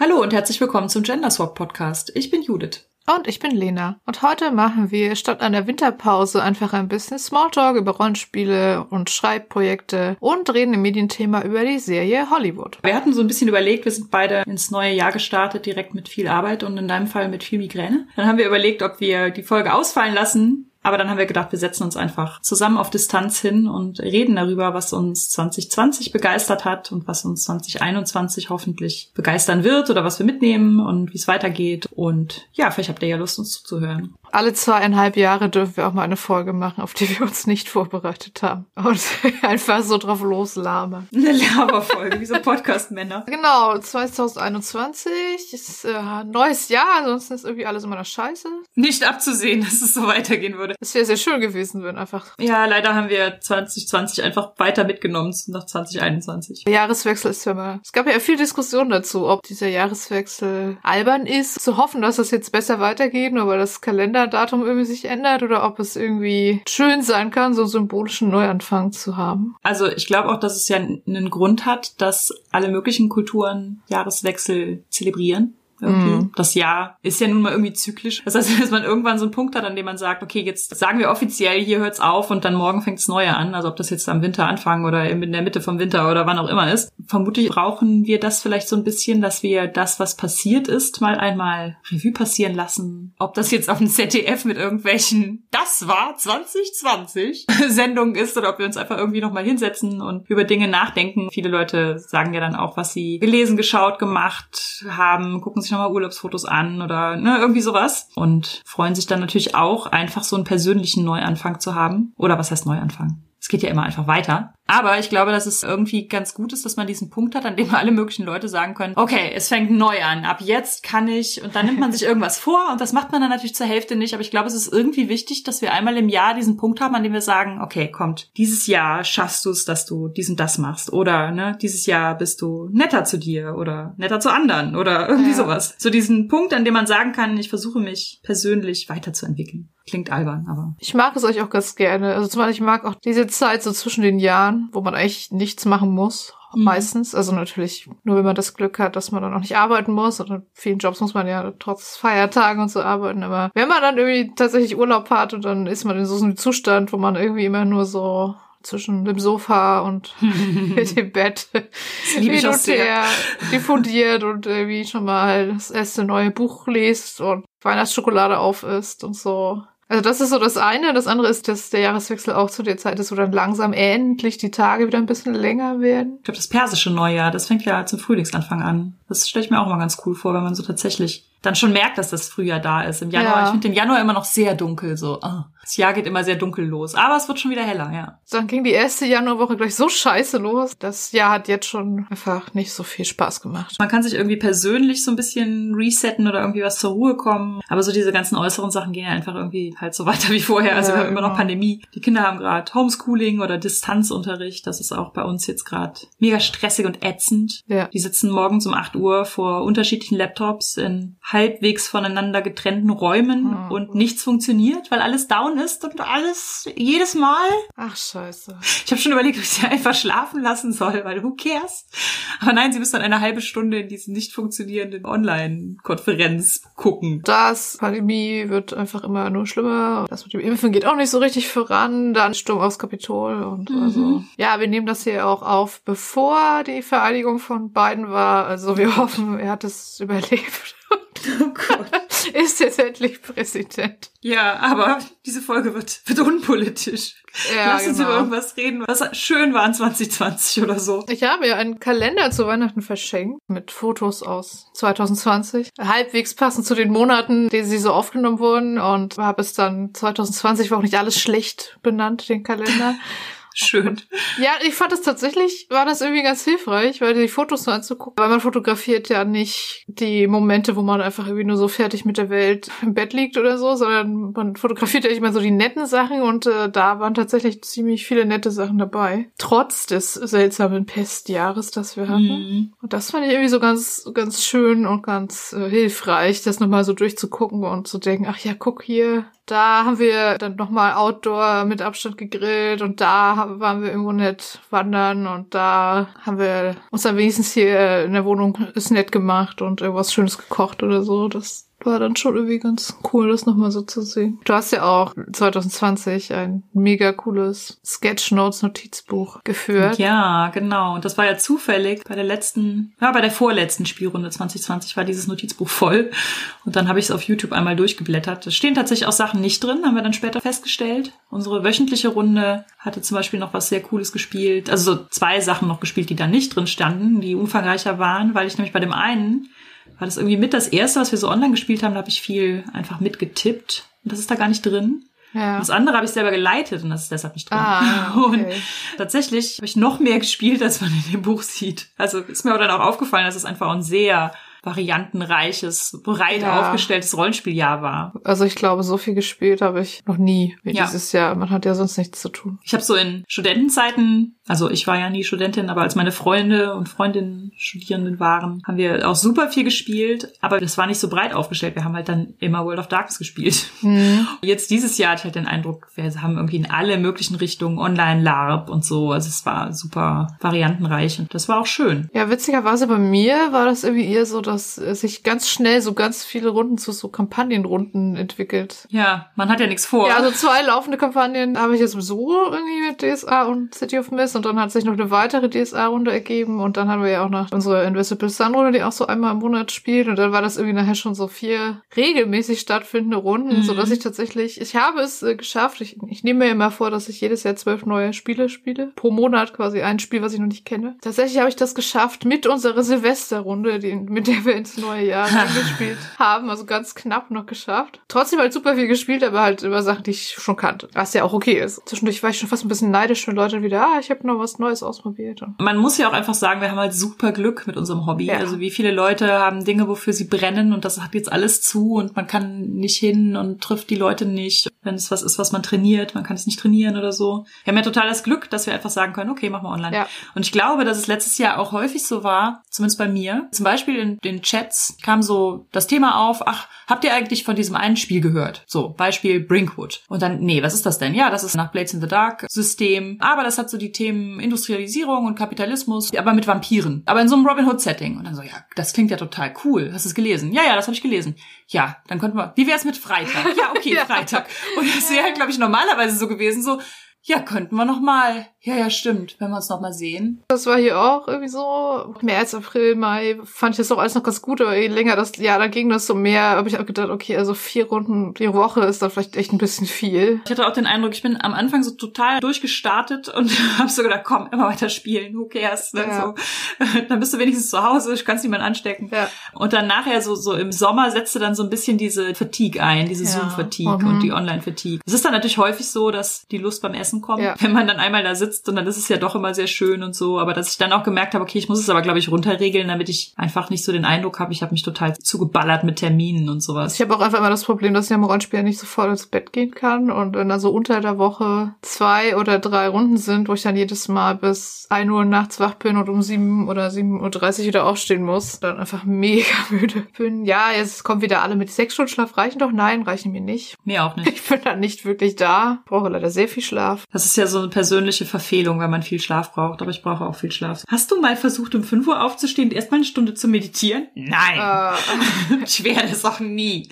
Hallo und herzlich willkommen zum Gender Swap Podcast. Ich bin Judith. Und ich bin Lena. Und heute machen wir statt einer Winterpause einfach ein bisschen Smalltalk über Rollenspiele und Schreibprojekte und reden im Medienthema über die Serie Hollywood. Wir hatten so ein bisschen überlegt, wir sind beide ins neue Jahr gestartet, direkt mit viel Arbeit und in deinem Fall mit viel Migräne. Dann haben wir überlegt, ob wir die Folge ausfallen lassen, aber dann haben wir gedacht, wir setzen uns einfach zusammen auf Distanz hin und reden darüber, was uns 2020 begeistert hat und was uns 2021 hoffentlich begeistern wird oder was wir mitnehmen und wie es weitergeht. Und ja, vielleicht habt ihr ja Lust, uns zuzuhören alle zweieinhalb Jahre dürfen wir auch mal eine Folge machen, auf die wir uns nicht vorbereitet haben. Und einfach so drauf loslabern. Eine Laberfolge, wie so Podcast-Männer. Genau, 2021 ist äh, neues Jahr, ansonsten ist irgendwie alles immer noch scheiße. Nicht abzusehen, dass es so weitergehen würde. Es wäre sehr schön gewesen, wenn einfach. Ja, leider haben wir 2020 einfach weiter mitgenommen nach 2021. Der Jahreswechsel ist ja mal. Es gab ja viel Diskussion dazu, ob dieser Jahreswechsel albern ist. Zu hoffen, dass es jetzt besser weitergeht, nur weil das Kalender Kalenderdatum irgendwie sich ändert oder ob es irgendwie schön sein kann, so einen symbolischen Neuanfang zu haben. Also ich glaube auch, dass es ja einen Grund hat, dass alle möglichen Kulturen Jahreswechsel zelebrieren. Mm. Das Jahr ist ja nun mal irgendwie zyklisch. Das heißt, dass man irgendwann so einen Punkt hat, an dem man sagt, okay, jetzt sagen wir offiziell, hier hört's auf und dann morgen fängt's Neue an. Also ob das jetzt am Winter anfangen oder in der Mitte vom Winter oder wann auch immer ist. Vermutlich brauchen wir das vielleicht so ein bisschen, dass wir das, was passiert ist, mal einmal Revue passieren lassen. Ob das jetzt auf dem ZDF mit irgendwelchen Das war 2020 Sendungen ist oder ob wir uns einfach irgendwie nochmal hinsetzen und über Dinge nachdenken. Viele Leute sagen ja dann auch, was sie gelesen, geschaut, gemacht haben, gucken sich sich nochmal Urlaubsfotos an oder ne, irgendwie sowas. Und freuen sich dann natürlich auch, einfach so einen persönlichen Neuanfang zu haben. Oder was heißt Neuanfang? Es geht ja immer einfach weiter. Aber ich glaube, dass es irgendwie ganz gut ist, dass man diesen Punkt hat, an dem alle möglichen Leute sagen können, okay, es fängt neu an, ab jetzt kann ich, und dann nimmt man sich irgendwas vor und das macht man dann natürlich zur Hälfte nicht, aber ich glaube, es ist irgendwie wichtig, dass wir einmal im Jahr diesen Punkt haben, an dem wir sagen, okay, kommt, dieses Jahr schaffst du es, dass du dies und das machst oder, ne, dieses Jahr bist du netter zu dir oder netter zu anderen oder irgendwie ja. sowas. So diesen Punkt, an dem man sagen kann, ich versuche mich persönlich weiterzuentwickeln. Klingt albern, aber. Ich mag es euch auch ganz gerne. Also zum Beispiel, ich mag auch diese Zeit so zwischen den Jahren, wo man eigentlich nichts machen muss. Mhm. Meistens. Also natürlich nur, wenn man das Glück hat, dass man dann auch nicht arbeiten muss. Und in vielen Jobs muss man ja trotz Feiertagen und so arbeiten. Aber wenn man dann irgendwie tatsächlich Urlaub hat und dann ist man in so einem Zustand, wo man irgendwie immer nur so zwischen dem Sofa und dem Bett hin und her diffundiert und irgendwie schon mal das erste neue Buch liest und Weihnachtsschokolade auf isst und so. Also das ist so das eine. Das andere ist, dass der Jahreswechsel auch zu der Zeit ist, wo dann langsam endlich die Tage wieder ein bisschen länger werden. Ich glaube, das persische Neujahr, das fängt ja zum Frühlingsanfang an. Das stelle ich mir auch mal ganz cool vor, wenn man so tatsächlich dann schon merkt, dass das Frühjahr da ist. Im Januar, ja. ich finde den Januar immer noch sehr dunkel, so. Oh. Das Jahr geht immer sehr dunkel los. Aber es wird schon wieder heller, ja. Dann ging die erste Januarwoche gleich so scheiße los. Das Jahr hat jetzt schon einfach nicht so viel Spaß gemacht. Man kann sich irgendwie persönlich so ein bisschen resetten oder irgendwie was zur Ruhe kommen. Aber so diese ganzen äußeren Sachen gehen ja einfach irgendwie halt so weiter wie vorher. Also ja, wir haben immer noch genau. Pandemie. Die Kinder haben gerade Homeschooling oder Distanzunterricht. Das ist auch bei uns jetzt gerade mega stressig und ätzend. Ja. Die sitzen morgens um 8 Uhr vor unterschiedlichen Laptops in halbwegs voneinander getrennten Räumen oh. und nichts funktioniert, weil alles down ist und alles jedes Mal. Ach scheiße. Ich habe schon überlegt, ob ich sie einfach schlafen lassen soll, weil who cares? Aber nein, sie müssen dann eine halbe Stunde in diesen nicht funktionierenden Online-Konferenz gucken. Das Pandemie wird einfach immer nur schlimmer. Das mit dem Impfen geht auch nicht so richtig voran. Dann Sturm aufs Kapitol und mhm. also. Ja, wir nehmen das hier auch auf, bevor die Vereidigung von Biden war. Also wir hoffen, er hat es überlebt. Oh Gott. ist jetzt endlich Präsident. Ja, aber diese Folge wird, wird unpolitisch. Ja, Lass uns genau. über irgendwas reden, was schön war in 2020 oder so. Ich habe ja einen Kalender zu Weihnachten verschenkt mit Fotos aus 2020. Halbwegs passend zu den Monaten, die sie so aufgenommen wurden und habe es dann 2020 war auch nicht alles schlecht benannt, den Kalender. Schön. Ja, ich fand es tatsächlich, war das irgendwie ganz hilfreich, weil die Fotos so anzugucken, weil man fotografiert ja nicht die Momente, wo man einfach irgendwie nur so fertig mit der Welt im Bett liegt oder so, sondern man fotografiert ja immer so die netten Sachen und äh, da waren tatsächlich ziemlich viele nette Sachen dabei. Trotz des seltsamen Pestjahres, das wir hatten. Mhm. Und das fand ich irgendwie so ganz, ganz schön und ganz äh, hilfreich, das nochmal so durchzugucken und zu denken, ach ja, guck hier, Da haben wir dann nochmal Outdoor mit Abstand gegrillt und da waren wir irgendwo nett wandern und da haben wir uns dann wenigstens hier in der Wohnung ist nett gemacht und irgendwas Schönes gekocht oder so. Das war dann schon irgendwie ganz cool, das nochmal so zu sehen. Du hast ja auch 2020 ein mega cooles Sketchnotes-Notizbuch geführt. Ja, genau. Und das war ja zufällig bei der letzten, ja, bei der vorletzten Spielrunde 2020 war dieses Notizbuch voll. Und dann habe ich es auf YouTube einmal durchgeblättert. Da stehen tatsächlich auch Sachen nicht drin, haben wir dann später festgestellt. Unsere wöchentliche Runde hatte zum Beispiel noch was sehr Cooles gespielt. Also so zwei Sachen noch gespielt, die da nicht drin standen, die umfangreicher waren, weil ich nämlich bei dem einen war das irgendwie mit das erste, was wir so online gespielt haben. Da habe ich viel einfach mitgetippt. Und das ist da gar nicht drin. Ja. Das andere habe ich selber geleitet und das ist deshalb nicht drin. Ah, okay. Und tatsächlich habe ich noch mehr gespielt, als man in dem Buch sieht. Also ist mir aber dann auch aufgefallen, dass es einfach ein sehr variantenreiches, breit ja. aufgestelltes Rollenspieljahr war. Also ich glaube, so viel gespielt habe ich noch nie wie ja. dieses Jahr. Man hat ja sonst nichts zu tun. Ich habe so in Studentenzeiten, also ich war ja nie Studentin, aber als meine Freunde und Freundinnen Studierenden waren, haben wir auch super viel gespielt, aber das war nicht so breit aufgestellt. Wir haben halt dann immer World of Darkness gespielt. Mhm. Jetzt dieses Jahr hatte ich halt den Eindruck, wir haben irgendwie in alle möglichen Richtungen Online-LARP und so. Also es war super variantenreich und das war auch schön. Ja, witzigerweise bei mir war das irgendwie eher so, dass sich ganz schnell so ganz viele Runden zu so Kampagnenrunden entwickelt. Ja, man hat ja nichts vor. Ja, also zwei laufende Kampagnen habe ich jetzt so irgendwie mit DSA und City of Mist und dann hat sich noch eine weitere DSA-Runde ergeben und dann haben wir ja auch noch unsere Invisible Sun-Runde, die auch so einmal im Monat spielt und dann war das irgendwie nachher schon so vier regelmäßig stattfindende Runden, mhm. so dass ich tatsächlich, ich habe es äh, geschafft. Ich, ich nehme mir immer vor, dass ich jedes Jahr zwölf neue Spiele spiele. Pro Monat quasi ein Spiel, was ich noch nicht kenne. Tatsächlich habe ich das geschafft mit unserer Silvesterrunde, die, mit der wir ins neue Jahr gespielt haben. Also ganz knapp noch geschafft. Trotzdem halt super viel gespielt, aber halt immer Sachen, die ich schon kannte. Was ja auch okay ist. Zwischendurch war ich schon fast ein bisschen neidisch, wenn Leute wieder, ah, ich habe noch was Neues ausprobiert. Man muss ja auch einfach sagen, wir haben halt super Glück mit unserem Hobby. Ja. Also wie viele Leute haben Dinge, wofür sie brennen und das hat jetzt alles zu und man kann nicht hin und trifft die Leute nicht. Wenn es was ist, was man trainiert, man kann es nicht trainieren oder so. Wir haben ja total das Glück, dass wir einfach sagen können, okay, machen wir online. Ja. Und ich glaube, dass es letztes Jahr auch häufig so war, zumindest bei mir. Zum Beispiel in den Chats kam so das Thema auf, ach, habt ihr eigentlich von diesem einen Spiel gehört? So, Beispiel Brinkwood. Und dann, nee, was ist das denn? Ja, das ist nach Blades in the Dark System, aber das hat so die Themen Industrialisierung und Kapitalismus, aber mit Vampiren. Aber in so einem Robin Hood Setting. Und dann so, ja, das klingt ja total cool. Hast du es gelesen? Ja, ja, das habe ich gelesen. Ja, dann könnten wir, wie wär's mit Freitag? Ja, okay, Freitag. Und das wäre, glaube ich, normalerweise so gewesen, so, ja, könnten wir noch mal. Ja, ja, stimmt, wenn wir uns noch mal sehen. Das war hier auch irgendwie so. März, April, Mai fand ich das doch alles noch ganz gut, aber je länger das, ja, da ging das so mehr, habe ich auch gedacht, okay, also vier Runden die Woche ist da vielleicht echt ein bisschen viel. Ich hatte auch den Eindruck, ich bin am Anfang so total durchgestartet und habe so gedacht, komm, immer weiter spielen, who cares, ne? Ja. so. Dann bist du wenigstens zu Hause, ich kannst niemanden anstecken. Ja. Und dann nachher so, so im Sommer setzte dann so ein bisschen diese Fatigue ein, diese ja. Zoom-Fatigue mhm. und die Online-Fatigue. Es ist dann natürlich häufig so, dass die Lust beim Essen kommt, ja. wenn man dann einmal da sitzt und dann ist es ja doch immer sehr schön und so. Aber dass ich dann auch gemerkt habe, okay, ich muss es aber, glaube ich, runterregeln, damit ich einfach nicht so den Eindruck habe, ich habe mich total zugeballert mit Terminen und sowas. Ich habe auch einfach immer das Problem, dass ich am Rollenspiel nicht so voll ins Bett gehen kann. Und wenn da so unter der Woche zwei oder drei Runden sind, wo ich dann jedes Mal bis ein Uhr nachts wach bin und um sieben oder sieben Uhr dreißig wieder aufstehen muss, dann einfach mega müde bin. Ja, jetzt kommt wieder alle mit sechs Stunden Schlaf. Reichen doch? Nein, reichen mir nicht. Mir auch nicht. Ich bin dann nicht wirklich da. Brauche leider sehr viel Schlaf. Das ist ja so eine persönliche Verfehlung, wenn man viel Schlaf braucht, aber ich brauche auch viel Schlaf. Hast du mal versucht, um 5 Uhr aufzustehen und erstmal eine Stunde zu meditieren? Nein. Äh. ich werde es auch nie.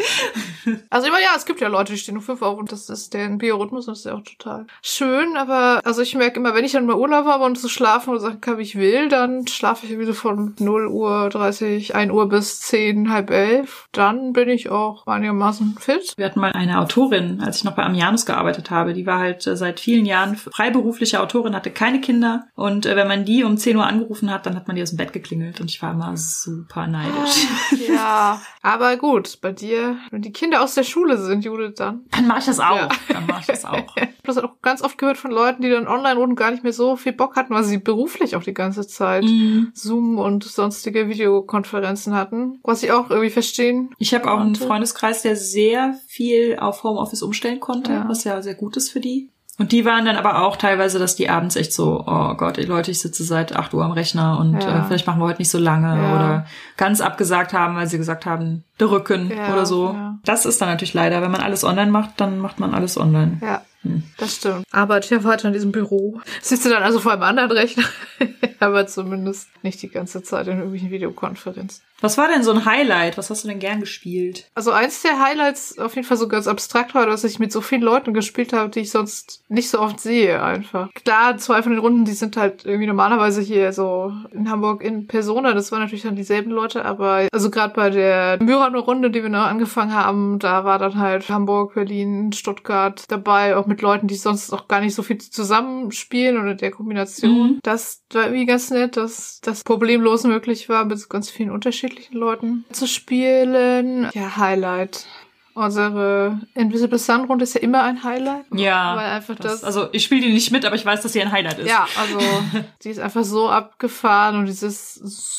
Also immer ja, es gibt ja Leute, die stehen um 5 Uhr auf und das ist der Biorhythmus und das ist ja auch total schön, aber also ich merke immer, wenn ich dann mal Urlaub habe und so schlafen oder sagen kann, wie ich will, dann schlafe ich irgendwie so von 0 Uhr 30, 1 Uhr bis 10, halb 11. Dann bin ich auch einigermaßen fit. Wir hatten mal eine Autorin, als ich noch bei Amianus gearbeitet habe, die war halt äh, seit vielen Jahren freiberufliche Autorin, hatte keine Kinder. Und äh, wenn man die um 10 Uhr angerufen hat, dann hat man die aus dem Bett geklingelt. Und ich war immer super neidisch. Ja, aber gut, bei dir, wenn die Kinder aus der Schule sind, Judith, dann. Dann mach ich das auch. Ja. Dann mach ich das auch. das auch ganz oft gehört von Leuten, die dann Online-Runden gar nicht mehr so viel Bock hatten, weil sie beruflich auch die ganze Zeit mhm. Zoom und sonstige Videokonferenzen hatten. Was ich auch irgendwie verstehen. Ich habe auch einen Freundeskreis, der sehr viel auf Homeoffice umstellen konnte, ja. was ja sehr gut ist für die. Und die waren dann aber auch teilweise, dass die abends echt so, oh Gott, ey Leute, ich sitze seit 8 Uhr am Rechner und Ja. äh, vielleicht machen wir heute nicht so lange Ja. oder ganz abgesagt haben, weil sie gesagt haben, der Rücken Ja, oder so. Das ist dann natürlich leider, wenn man alles online macht, dann macht man alles online. Ja, Hm. das stimmt. Arbeite ja weiter in diesem Büro. Sitze dann also vor einem anderen Rechner, aber zumindest nicht die ganze Zeit in irgendwelchen Videokonferenzen. Was war denn so ein Highlight? Was hast du denn gern gespielt? Also eins der Highlights auf jeden Fall so ganz abstrakt war, dass ich mit so vielen Leuten gespielt habe, die ich sonst nicht so oft sehe einfach. Klar, zwei von den Runden, die sind halt irgendwie normalerweise hier so in Hamburg in Persona, das waren natürlich dann dieselben Leute, aber also gerade bei der Myrano-Runde, die wir noch angefangen haben, da war dann halt Hamburg, Berlin, Stuttgart dabei, auch mit Leuten, die sonst auch gar nicht so viel zusammenspielen oder der Kombination. Mhm. Das war irgendwie ganz nett, dass das problemlos möglich war, mit ganz vielen unterschiedlichen Leuten zu spielen. Ja, Highlight. Unsere Invisible Sun Runde ist ja immer ein Highlight. Ja. Weil einfach das, Das, also ich spiele die nicht mit, aber ich weiß, dass sie ein Highlight ist. ja, also die ist einfach so abgefahren und dieses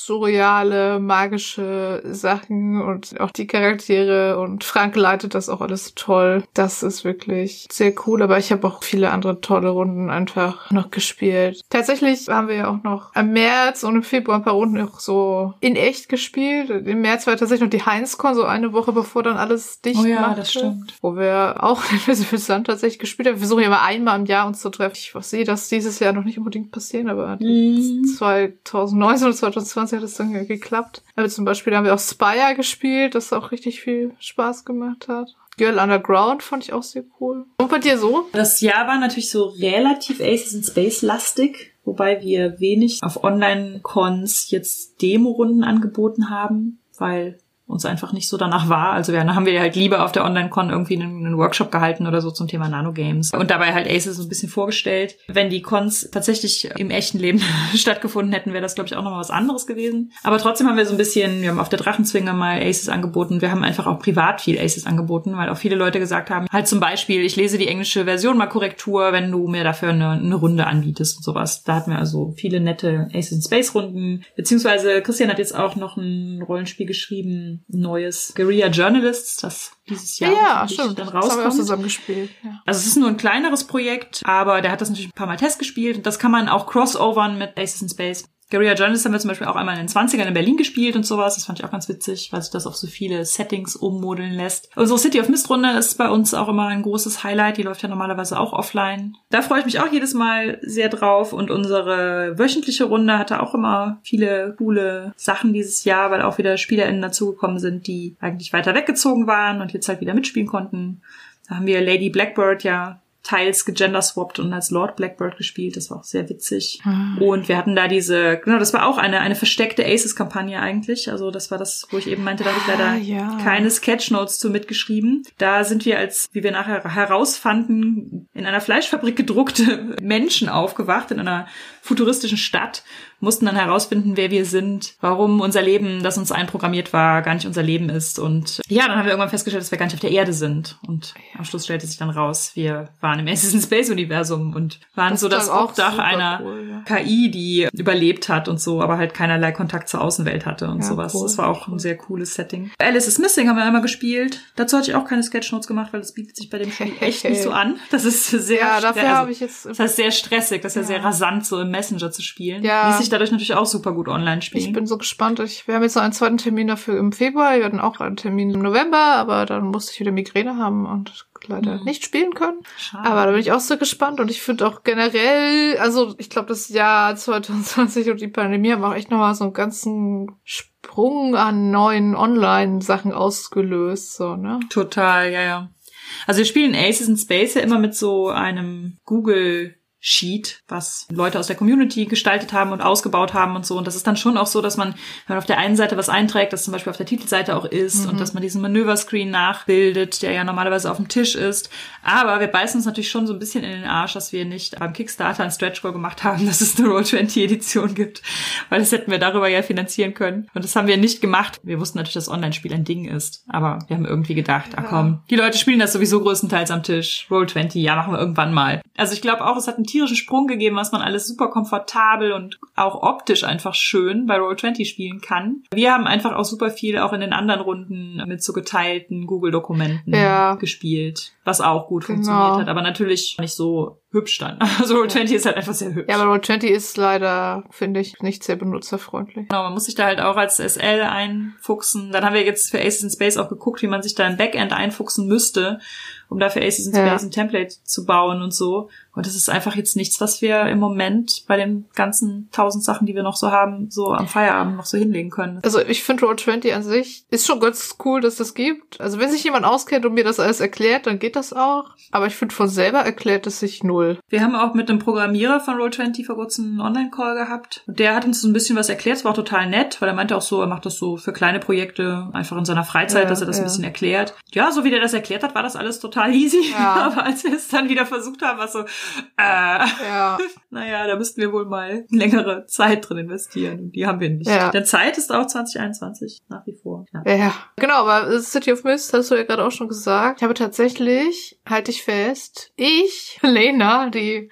surreale, magische Sachen und auch die Charaktere und Frank leitet das auch alles toll. Das ist wirklich sehr cool, aber ich habe auch viele andere tolle Runden einfach noch gespielt. Tatsächlich haben wir ja auch noch im März und im Februar ein paar Runden auch so in echt gespielt. Im März war tatsächlich noch die Heinzcon, so eine Woche bevor dann alles dicht Oh ja, machte, das stimmt. Wo wir auch Invisible Sun tatsächlich gespielt haben. Wir versuchen ja mal einmal im Jahr uns zu treffen. Ich sehe das dieses Jahr noch nicht unbedingt passieren, aber Mhm. 2019 oder 2020 hat es dann geklappt. Aber zum Beispiel haben wir auch Spire gespielt, das auch richtig viel Spaß gemacht hat. Girl Underground fand ich auch sehr cool. Und bei dir so? Das Jahr war natürlich so relativ Aces in Space lastig, wobei wir wenig auf Online-Cons jetzt Demo-Runden angeboten haben, weil uns einfach nicht so danach war. Also wir haben wir halt lieber auf der Online-Con irgendwie einen, einen Workshop gehalten oder so zum Thema Nanogames und dabei halt Aces so ein bisschen vorgestellt. Wenn die Cons tatsächlich im echten Leben stattgefunden hätten, wäre das glaube ich auch nochmal was anderes gewesen. Aber trotzdem haben wir so ein bisschen, wir haben auf der Drachenzwinge mal Aces angeboten. Wir haben einfach auch privat viel Aces angeboten, weil auch viele Leute gesagt haben, halt zum Beispiel, ich lese die englische Version mal Korrektur, wenn du mir dafür eine, eine Runde anbietest und sowas. Da hatten wir also viele nette Aces in Space Runden. Beziehungsweise Christian hat jetzt auch noch ein Rollenspiel geschrieben, neues Guerilla Journalists, das dieses Jahr ja, stimmt. dann Das haben wir auch rauskommt. zusammen gespielt. Ja. Also es ist nur ein kleineres Projekt, aber der hat das natürlich ein paar Mal Test gespielt und das kann man auch crossovern mit Aces in Space. Guerilla Journalist haben wir zum Beispiel auch einmal in den 20ern in Berlin gespielt und sowas. Das fand ich auch ganz witzig, weil sich das auf so viele Settings ummodeln lässt. Unsere City of Mist Runde ist bei uns auch immer ein großes Highlight. Die läuft ja normalerweise auch offline. Da freue ich mich auch jedes Mal sehr drauf. Und unsere wöchentliche Runde hatte auch immer viele coole Sachen dieses Jahr, weil auch wieder SpielerInnen dazugekommen sind, die eigentlich weiter weggezogen waren und jetzt halt wieder mitspielen konnten. Da haben wir Lady Blackbird ja teils gegenderswappt und als Lord Blackbird gespielt. Das war auch sehr witzig. Und wir hatten da diese, genau, das war auch eine, eine versteckte Aces-Kampagne eigentlich. Also das war das, wo ich eben meinte, da habe ich leider Ah, ja. keine Sketchnotes zu mitgeschrieben. Da sind wir als, wie wir nachher herausfanden, in einer Fleischfabrik gedruckte Menschen aufgewacht, in einer futuristischen Stadt, mussten dann herausfinden, wer wir sind, warum unser Leben, das uns einprogrammiert war, gar nicht unser Leben ist. Und ja, dann haben wir irgendwann festgestellt, dass wir gar nicht auf der Erde sind. Und am Schluss stellte sich dann raus, wir waren im Assassin's Space Universum und waren Das so ist das Obdach einer cool, ja. KI, die überlebt hat und so, aber halt keinerlei Kontakt zur Außenwelt hatte und Ja, sowas. cool. Das war auch ein sehr cooles Setting. Alice is Missing haben wir einmal gespielt. Dazu hatte ich auch keine Sketchnotes gemacht, weil das bietet sich bei dem Spiel echt nicht so an. Das ist sehr Ja, dafür also, habe ich jetzt. das heißt sehr stressig, das ist ja, Ja. sehr rasant, so im Messenger zu spielen. Ja. Ließ sich dadurch natürlich auch super gut online spielen. Ich bin so gespannt. Ich, wir haben jetzt noch einen zweiten Termin dafür im Februar. Wir hatten auch einen Termin im November, aber dann musste ich wieder Migräne haben und leider Mhm. nicht spielen können. Schade. Aber da bin ich auch so gespannt und ich finde auch generell, also ich glaube, das Jahr 2020 und die Pandemie haben auch echt nochmal so einen ganzen Sprung an neuen Online-Sachen ausgelöst, so, ne? Total, ja, ja. Also wir spielen Aces in Space ja immer mit so einem Google Sheet, was Leute aus der Community gestaltet haben und ausgebaut haben und so. Und das ist dann schon auch so, dass man, wenn man auf der einen Seite was einträgt, das zum Beispiel auf der Titelseite auch ist und dass man diesen Manöverscreen nachbildet, der ja normalerweise auf dem Tisch ist. Aber wir beißen uns natürlich schon so ein bisschen in den Arsch, dass wir nicht beim Kickstarter ein Stretch Goal gemacht haben, dass es eine Roll20 Edition gibt, weil das hätten wir darüber ja finanzieren können. Und das haben wir nicht gemacht. Wir wussten natürlich, dass Online-Spiel ein Ding ist, aber wir haben irgendwie gedacht, ah komm, die Leute spielen das sowieso größtenteils am Tisch. Roll20, ja, machen wir irgendwann mal. Also ich glaube auch, es hat einen tierischen Sprung gegeben, was man alles super komfortabel und auch optisch einfach schön bei Roll20 spielen kann. Wir haben einfach auch super viel auch in den anderen Runden mit so geteilten Google-Dokumenten Ja. gespielt, was auch gut Genau. funktioniert hat, aber natürlich nicht so hübsch dann. Also Roll20 ist halt einfach sehr hübsch. Ja, aber Roll20 ist leider, finde ich, nicht sehr benutzerfreundlich. Genau, man muss sich da halt auch als SL einfuchsen. Dann haben wir jetzt für Aces in Space auch geguckt, wie man sich da im Backend einfuchsen müsste um dafür Aces in Space ja. ein Template zu bauen und so. Und das ist einfach jetzt nichts, was wir im Moment bei den ganzen tausend Sachen, die wir noch so haben, so am Feierabend noch so hinlegen können. Also ich finde Roll20 an sich ist schon ganz cool, dass das gibt. Also wenn sich jemand auskennt und mir das alles erklärt, dann geht das auch. Aber ich finde von selber erklärt es sich null. Wir haben auch mit einem Programmierer von Roll20 vor kurzem einen Online-Call gehabt. Und der hat uns so ein bisschen was erklärt. Es war auch total nett, weil er meinte auch so, er macht das so für kleine Projekte einfach in seiner Freizeit, ja, dass er das ja. ein bisschen erklärt. Ja, so wie der das erklärt hat, war das alles total easy. Ja. Aber als wir es dann wieder versucht haben, war so, äh, ja. naja, da müssten wir wohl mal längere Zeit drin investieren. Und die haben wir nicht. Ja. Denn Zeit ist auch 2021 nach wie vor. Ja, ja. genau, aber City of Mist hast du ja gerade auch schon gesagt. Ich habe tatsächlich, halte ich fest, ich, Lena, die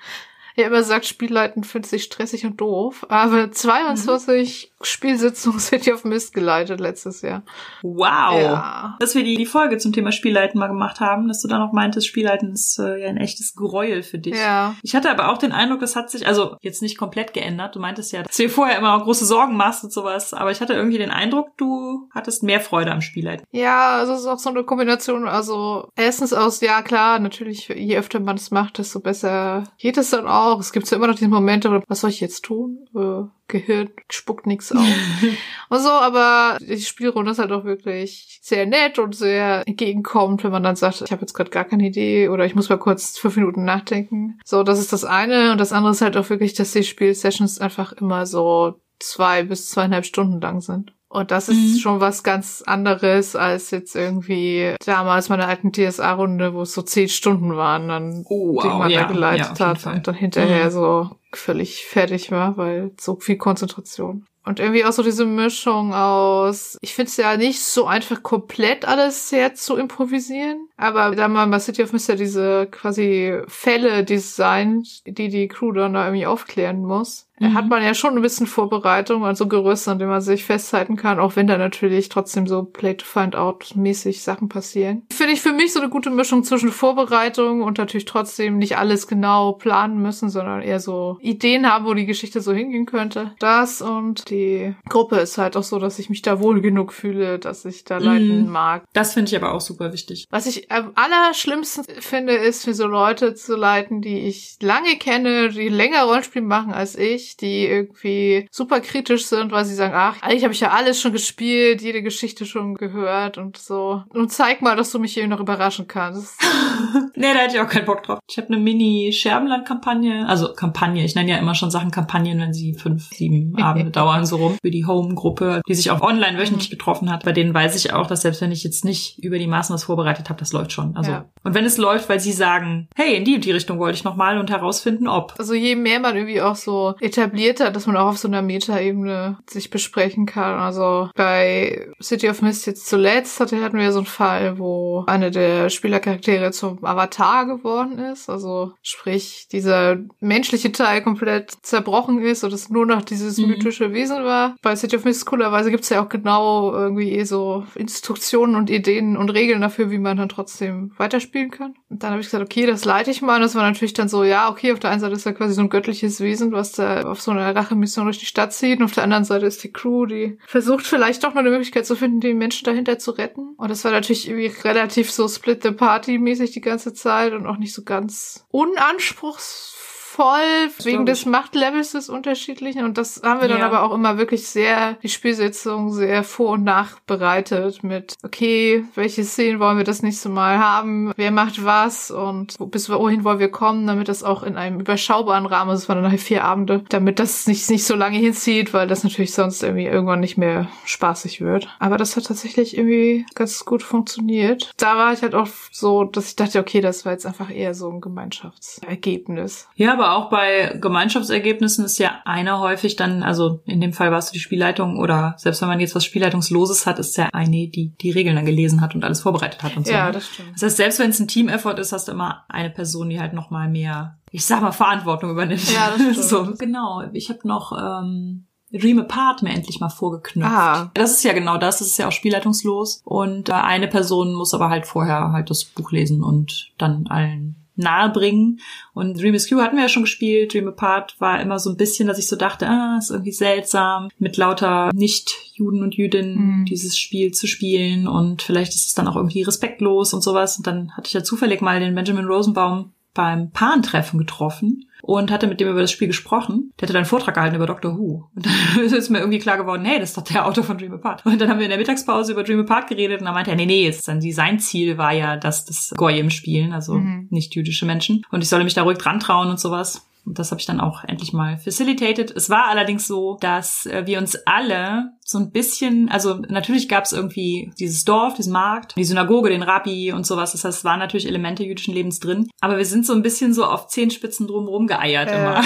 ja immer sagt, Spielleiten findet sich stressig und doof, aber 22 mhm. Spielsitzungen City of Mist geleitet letztes Jahr. Wow. Ja. Dass wir die, die Folge zum Thema Spielleiten mal gemacht haben, dass du dann auch meintest, Spielleiten ist äh, ja ein echtes Gräuel für dich. Ja. Ich hatte aber auch den Eindruck, das hat sich, also jetzt nicht komplett geändert. Du meintest ja, dass du dir vorher immer große Sorgen machst und sowas, aber ich hatte irgendwie den Eindruck, du hattest mehr Freude am Spielleiten. Ja, also es ist auch so eine Kombination, also erstens aus, ja klar, natürlich, je öfter man es macht, desto besser geht es dann auch. Es gibt ja immer noch diese Momente, was soll ich jetzt tun? Äh, Gehirn spuckt nichts auf. und so, aber die Spielrunde ist halt auch wirklich sehr nett und sehr entgegenkommend, wenn man dann sagt, ich habe jetzt gerade gar keine Idee oder ich muss mal kurz fünf Minuten nachdenken. So, das ist das eine. Und das andere ist halt auch wirklich, dass die Spielsessions einfach immer so zwei bis zweieinhalb Stunden lang sind. Und das ist mhm. schon was ganz anderes als jetzt irgendwie damals meine alten TSA-Runde, wo es so zehn Stunden waren, dann oh, wow, die man ja, da geleitet ja, hat und dann hinterher mhm. so völlig fertig war, weil so viel Konzentration. Und irgendwie auch so diese Mischung aus, ich finde es ja nicht so einfach komplett alles jetzt zu improvisieren, aber da man bei City of Mist ja diese quasi Fälle designt, die die Crew dann da irgendwie aufklären muss, mhm. hat man ja schon ein bisschen Vorbereitung, also Gerüst, an dem man sich festhalten kann, auch wenn da natürlich trotzdem so Play to Find Out mäßig Sachen passieren. Finde ich für mich so eine gute Mischung zwischen Vorbereitung und natürlich trotzdem nicht alles genau planen müssen, sondern eher so Ideen haben, wo die Geschichte so hingehen könnte. Das und die Gruppe ist halt auch so, dass ich mich da wohl genug fühle, dass ich da leiten mhm. mag. Das finde ich aber auch super wichtig. Was ich am allerschlimmsten finde, ist für so Leute zu leiten, die ich lange kenne, die länger Rollenspiel machen als ich, die irgendwie super kritisch sind, weil sie sagen, ach, eigentlich habe ich ja alles schon gespielt, jede Geschichte schon gehört und so. Und zeig mal, dass du mich hier noch überraschen kannst. nee, da hätte ich auch keinen Bock drauf. Ich habe eine Mini-Scherbenland-Kampagne, also Kampagne, ich nenne ja immer schon Sachen Kampagnen, wenn sie fünf, sieben Abende dauern, so rum, für die Home-Gruppe, die sich auch online wöchentlich mhm. getroffen hat. Bei denen weiß ich auch, dass selbst wenn ich jetzt nicht über die Maßen was vorbereitet habe, das läuft schon. Also ja. Und wenn es läuft, weil sie sagen, hey, in die und die Richtung wollte ich nochmal und herausfinden, ob. Also je mehr man irgendwie auch so etablierter, dass man auch auf so einer Meta-Ebene sich besprechen kann. Also bei City of Mist jetzt zuletzt hatten wir so einen Fall, wo eine der Spielercharaktere zum Avatar geworden ist. Also sprich, dieser menschliche Teil komplett zerbrochen ist und es nur noch dieses mhm. mythische Wesen war. Bei City of Mist coolerweise gibt's ja auch genau irgendwie eh so Instruktionen und Ideen und Regeln dafür, wie man dann trotzdem weiterspielen kann. Und dann habe ich gesagt, okay, das leite ich mal. Und das war natürlich dann so, ja, okay, auf der einen Seite ist ja quasi so ein göttliches Wesen, was da auf so einer Rachemission durch die Stadt zieht. Und auf der anderen Seite ist die Crew, die versucht vielleicht doch noch eine Möglichkeit zu finden, die Menschen dahinter zu retten. Und das war natürlich irgendwie relativ so Split the Party mäßig die ganze Zeit und auch nicht so ganz unanspruchsvoll voll wegen des Machtlevels des Unterschiedlichen. Und das haben wir dann aber auch immer wirklich sehr, die Spielsitzung sehr vor- und nachbereitet mit, okay, welche Szenen wollen wir das nächste Mal haben? Wer macht was? Und bis wohin wollen wir kommen, damit das auch in einem überschaubaren Rahmen, das waren dann nachher vier Abende, damit das nicht, nicht so lange hinzieht, weil das natürlich sonst irgendwie irgendwann nicht mehr spaßig wird. Aber das hat tatsächlich irgendwie ganz gut funktioniert. Da war ich halt auch so, dass ich dachte, okay, das war jetzt einfach eher so ein Gemeinschaftsergebnis. Ja, aber aber auch bei Gemeinschaftsergebnissen ist ja einer häufig dann, also in dem Fall warst du die Spielleitung oder selbst wenn man jetzt was Spielleitungsloses hat, ist ja eine, die die Regeln dann gelesen hat und alles vorbereitet hat und so. Ja, ne? das stimmt. Das heißt, selbst wenn es ein Team-Effort ist, hast du immer eine Person, die halt noch mal mehr, ich sag mal, Verantwortung übernimmt. Ja, das stimmt. so, genau. Ich habe noch ähm, Dream Apart mir endlich mal vorgeknüpft. Ah. Das ist ja genau das, das ist ja auch spielleitungslos. Und äh, eine Person muss aber halt vorher halt das Buch lesen und dann allen nahe bringen. Und Dream is Q hatten wir ja schon gespielt. Dream Apart war immer so ein bisschen, dass ich so dachte, ah, ist irgendwie seltsam, mit lauter Nicht-Juden und Jüdinnen Mhm. dieses Spiel zu spielen. Und vielleicht ist es dann auch irgendwie respektlos und sowas. Und dann hatte ich ja zufällig mal den Benjamin Rosenbaum beim Paarentreffen getroffen und hatte mit dem über das Spiel gesprochen. Der hatte dann einen Vortrag gehalten über Doctor Who. Und dann ist mir irgendwie klar geworden, hey, das ist doch der Autor von Dream Apart. Und dann haben wir in der Mittagspause über Dream Apart geredet und dann meinte er, nee, nee, dann sein Ziel war ja, dass das Goyim spielen, also Mhm. nicht jüdische Menschen. Und ich solle mich da ruhig dran trauen und sowas. Und das habe ich dann auch endlich mal facilitated. Es war allerdings so, dass äh, wir uns alle so ein bisschen, also natürlich gab es irgendwie dieses Dorf, diesen Markt, die Synagoge, den Rabbi und sowas. Das heißt, es waren natürlich Elemente jüdischen Lebens drin. Aber wir sind so ein bisschen so auf Zehenspitzen drumherum geeiert Ja. immer.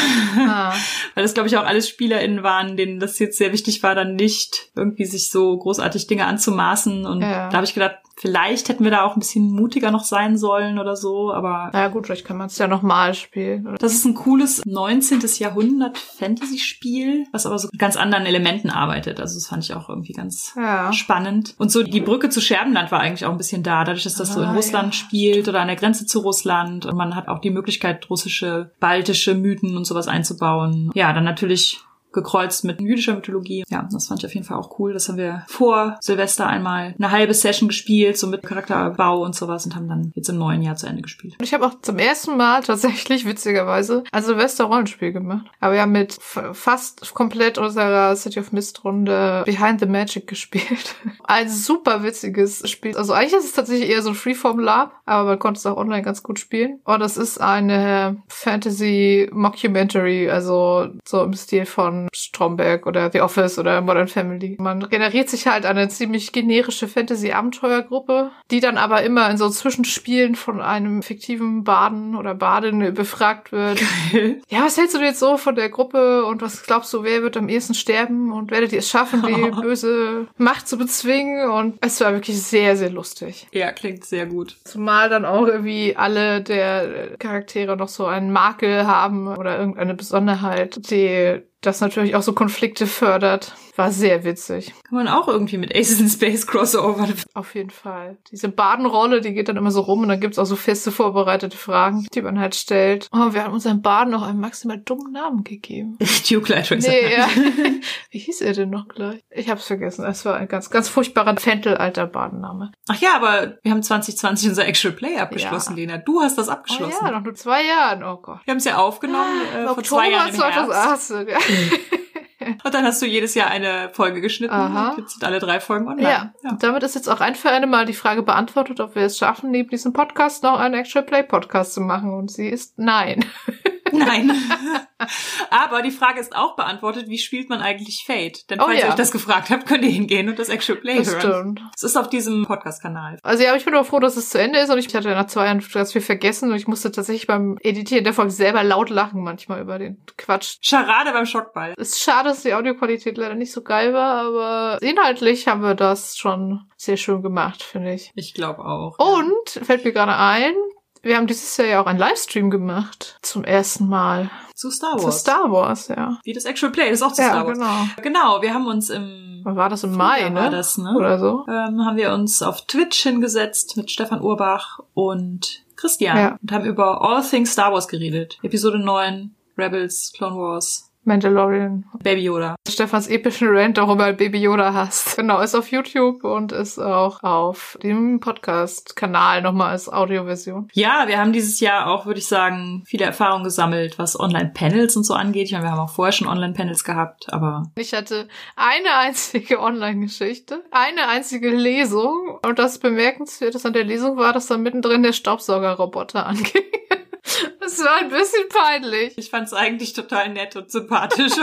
Ah. Weil das, glaube ich, auch alles SpielerInnen waren, denen das jetzt sehr wichtig war, dann nicht irgendwie sich so großartig Dinge anzumaßen. Und Ja. da habe ich gedacht, vielleicht hätten wir da auch ein bisschen mutiger noch sein sollen oder so. Aber Na ja, gut, vielleicht kann man es ja nochmal spielen. Oder? das ist ein cooles 19. Jahrhundert Fantasy-Spiel, was aber so mit ganz anderen Elementen arbeitet. Also fand ich auch irgendwie ganz Ja. spannend. Und so die Brücke zu Scherbenland war eigentlich auch ein bisschen da, dadurch, dass das so in Ah, Russland ja. spielt oder an der Grenze zu Russland. Und man hat auch die Möglichkeit, russische, baltische Mythen und sowas einzubauen. Ja, dann natürlich gekreuzt mit jüdischer Mythologie. Ja, das fand ich auf jeden Fall auch cool. Das haben wir vor Silvester einmal eine halbe Session gespielt, so mit Charakterbau und sowas und haben dann jetzt im neuen Jahr zu Ende gespielt. Und ich habe auch zum ersten Mal tatsächlich, witzigerweise, ein Silvester-Rollenspiel gemacht. Aber wir haben mit fast komplett unserer City of Mist-Runde Behind the Magic gespielt. Ein super witziges Spiel. Also eigentlich ist es tatsächlich eher so ein Freeform-Lab, aber man konnte es auch online ganz gut spielen. Und es ist eine Fantasy-Mockumentary, also so im Stil von Stromberg oder The Office oder Modern Family. Man generiert sich halt eine ziemlich generische Fantasy-Abenteuergruppe, die dann aber immer in so Zwischenspielen von einem fiktiven Baden oder Badin befragt wird. Ja, was hältst du jetzt so von der Gruppe und was glaubst du, wer wird am ehesten sterben und werdet ihr es schaffen, die böse Macht zu bezwingen? Und es war wirklich sehr, sehr lustig. ja, klingt sehr gut. Zumal dann auch irgendwie alle der Charaktere noch so einen Makel haben oder irgendeine Besonderheit, die das natürlich auch so Konflikte fördert. War sehr witzig. Kann man auch irgendwie mit Aces in Space Crossover. Auf jeden Fall. Diese Badenrolle, die geht dann immer so rum und dann gibt's auch so feste vorbereitete Fragen, die man halt stellt. Oh, wir haben unserem Baden noch einen maximal dummen Namen gegeben. Duke Light Racer. Nee, ja. Wie hieß er denn noch gleich? Ich hab's vergessen. Es war ein ganz, ganz furchtbarer Fentel-alter Badenname. Ach ja, aber wir haben 2020 unser Actual Play abgeschlossen, Ja. Lena. Du hast das Oh abgeschlossen. ja, noch nur zwei Jahren. Oh Gott. Wir haben es ja aufgenommen äh, Im vor zwei Jahren im Herbst. 2018. Ja. Und dann hast du jedes Jahr eine Folge geschnitten. Aha. Und jetzt sind alle drei Folgen online. Ja. Und damit ist jetzt auch ein für eine Mal die Frage beantwortet, ob wir es schaffen, neben diesem Podcast noch einen Actual Play Podcast zu machen. Und sie ist nein. Nein. Aber die Frage ist auch beantwortet, wie spielt man eigentlich Fate? Denn Oh falls ja. ihr euch das gefragt habt, könnt ihr hingehen und das Actual Play Das hören. stimmt. Es ist auf diesem Podcast-Kanal. Also ja, ich bin auch froh, dass es zu Ende ist und ich hatte nach zwei Jahren ganz viel vergessen und ich musste tatsächlich beim Editieren der Folge selber laut lachen manchmal über den Quatsch. Scharade beim Schockball. Es ist schade, dass die Audioqualität leider nicht so geil war, aber inhaltlich haben wir das schon sehr schön gemacht, finde ich. Ich glaube auch. Und fällt mir gerade ein, wir haben dieses Jahr ja auch einen Livestream gemacht. Zum ersten Mal. Zu Star Zu Wars. Star Wars, ja. Wie das Actual Play, das ist auch zu Ja, Star Wars. genau. Genau, wir haben uns im Wann war das im Mai, ne? war das, ne? Oder so. ähm, haben wir uns auf Twitch hingesetzt mit Stefan Urbach und Christian Ja. und haben über All Things Star Wars geredet. Episode 9, Rebels, Clone Wars, Mandalorian. Baby Yoda. Stefans epischen Rant darüber Baby Yoda hasst. Genau, ist auf YouTube und ist auch auf dem Podcast-Kanal nochmal als Audioversion. Ja, wir haben dieses Jahr auch, würde ich sagen, viele Erfahrungen gesammelt, was Online-Panels und so angeht. Ich meine, wir haben auch vorher schon Online-Panels gehabt, aber Ich hatte eine einzige Online-Geschichte, eine einzige Lesung und das Bemerkenswerte an der Lesung war, dass da mittendrin der Staubsaugerroboter anging. Das war ein bisschen peinlich. ich fand es eigentlich total nett und sympathisch.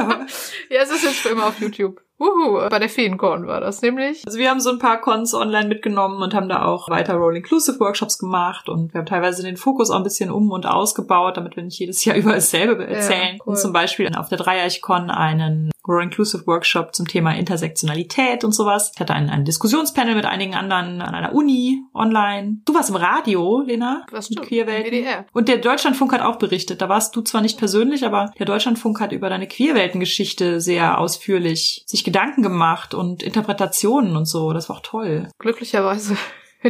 Ja, es ist jetzt für immer auf YouTube. Uhu, bei der Feenkorn war das nämlich. also wir haben so ein paar Cons online mitgenommen und haben da auch weiter Roll-Inclusive-Workshops gemacht und wir haben teilweise den Fokus auch ein bisschen um und ausgebaut, damit wir nicht jedes Jahr über dasselbe erzählen. cool. Und zum Beispiel auf der Dreieich-Con einen Grow-Inclusive-Workshop zum Thema Intersektionalität und sowas. Ich hatte ein, ein Diskussionspanel mit einigen anderen an einer Uni online. Du warst im Radio, Lena, Was mit stimmt. Queerwelten. WDR. Und der Deutschlandfunk hat auch berichtet. Da warst du zwar nicht persönlich, aber der Deutschlandfunk hat über deine Queerweltengeschichte sehr ausführlich sich Gedanken gemacht und Interpretationen und so. Das war auch toll. Glücklicherweise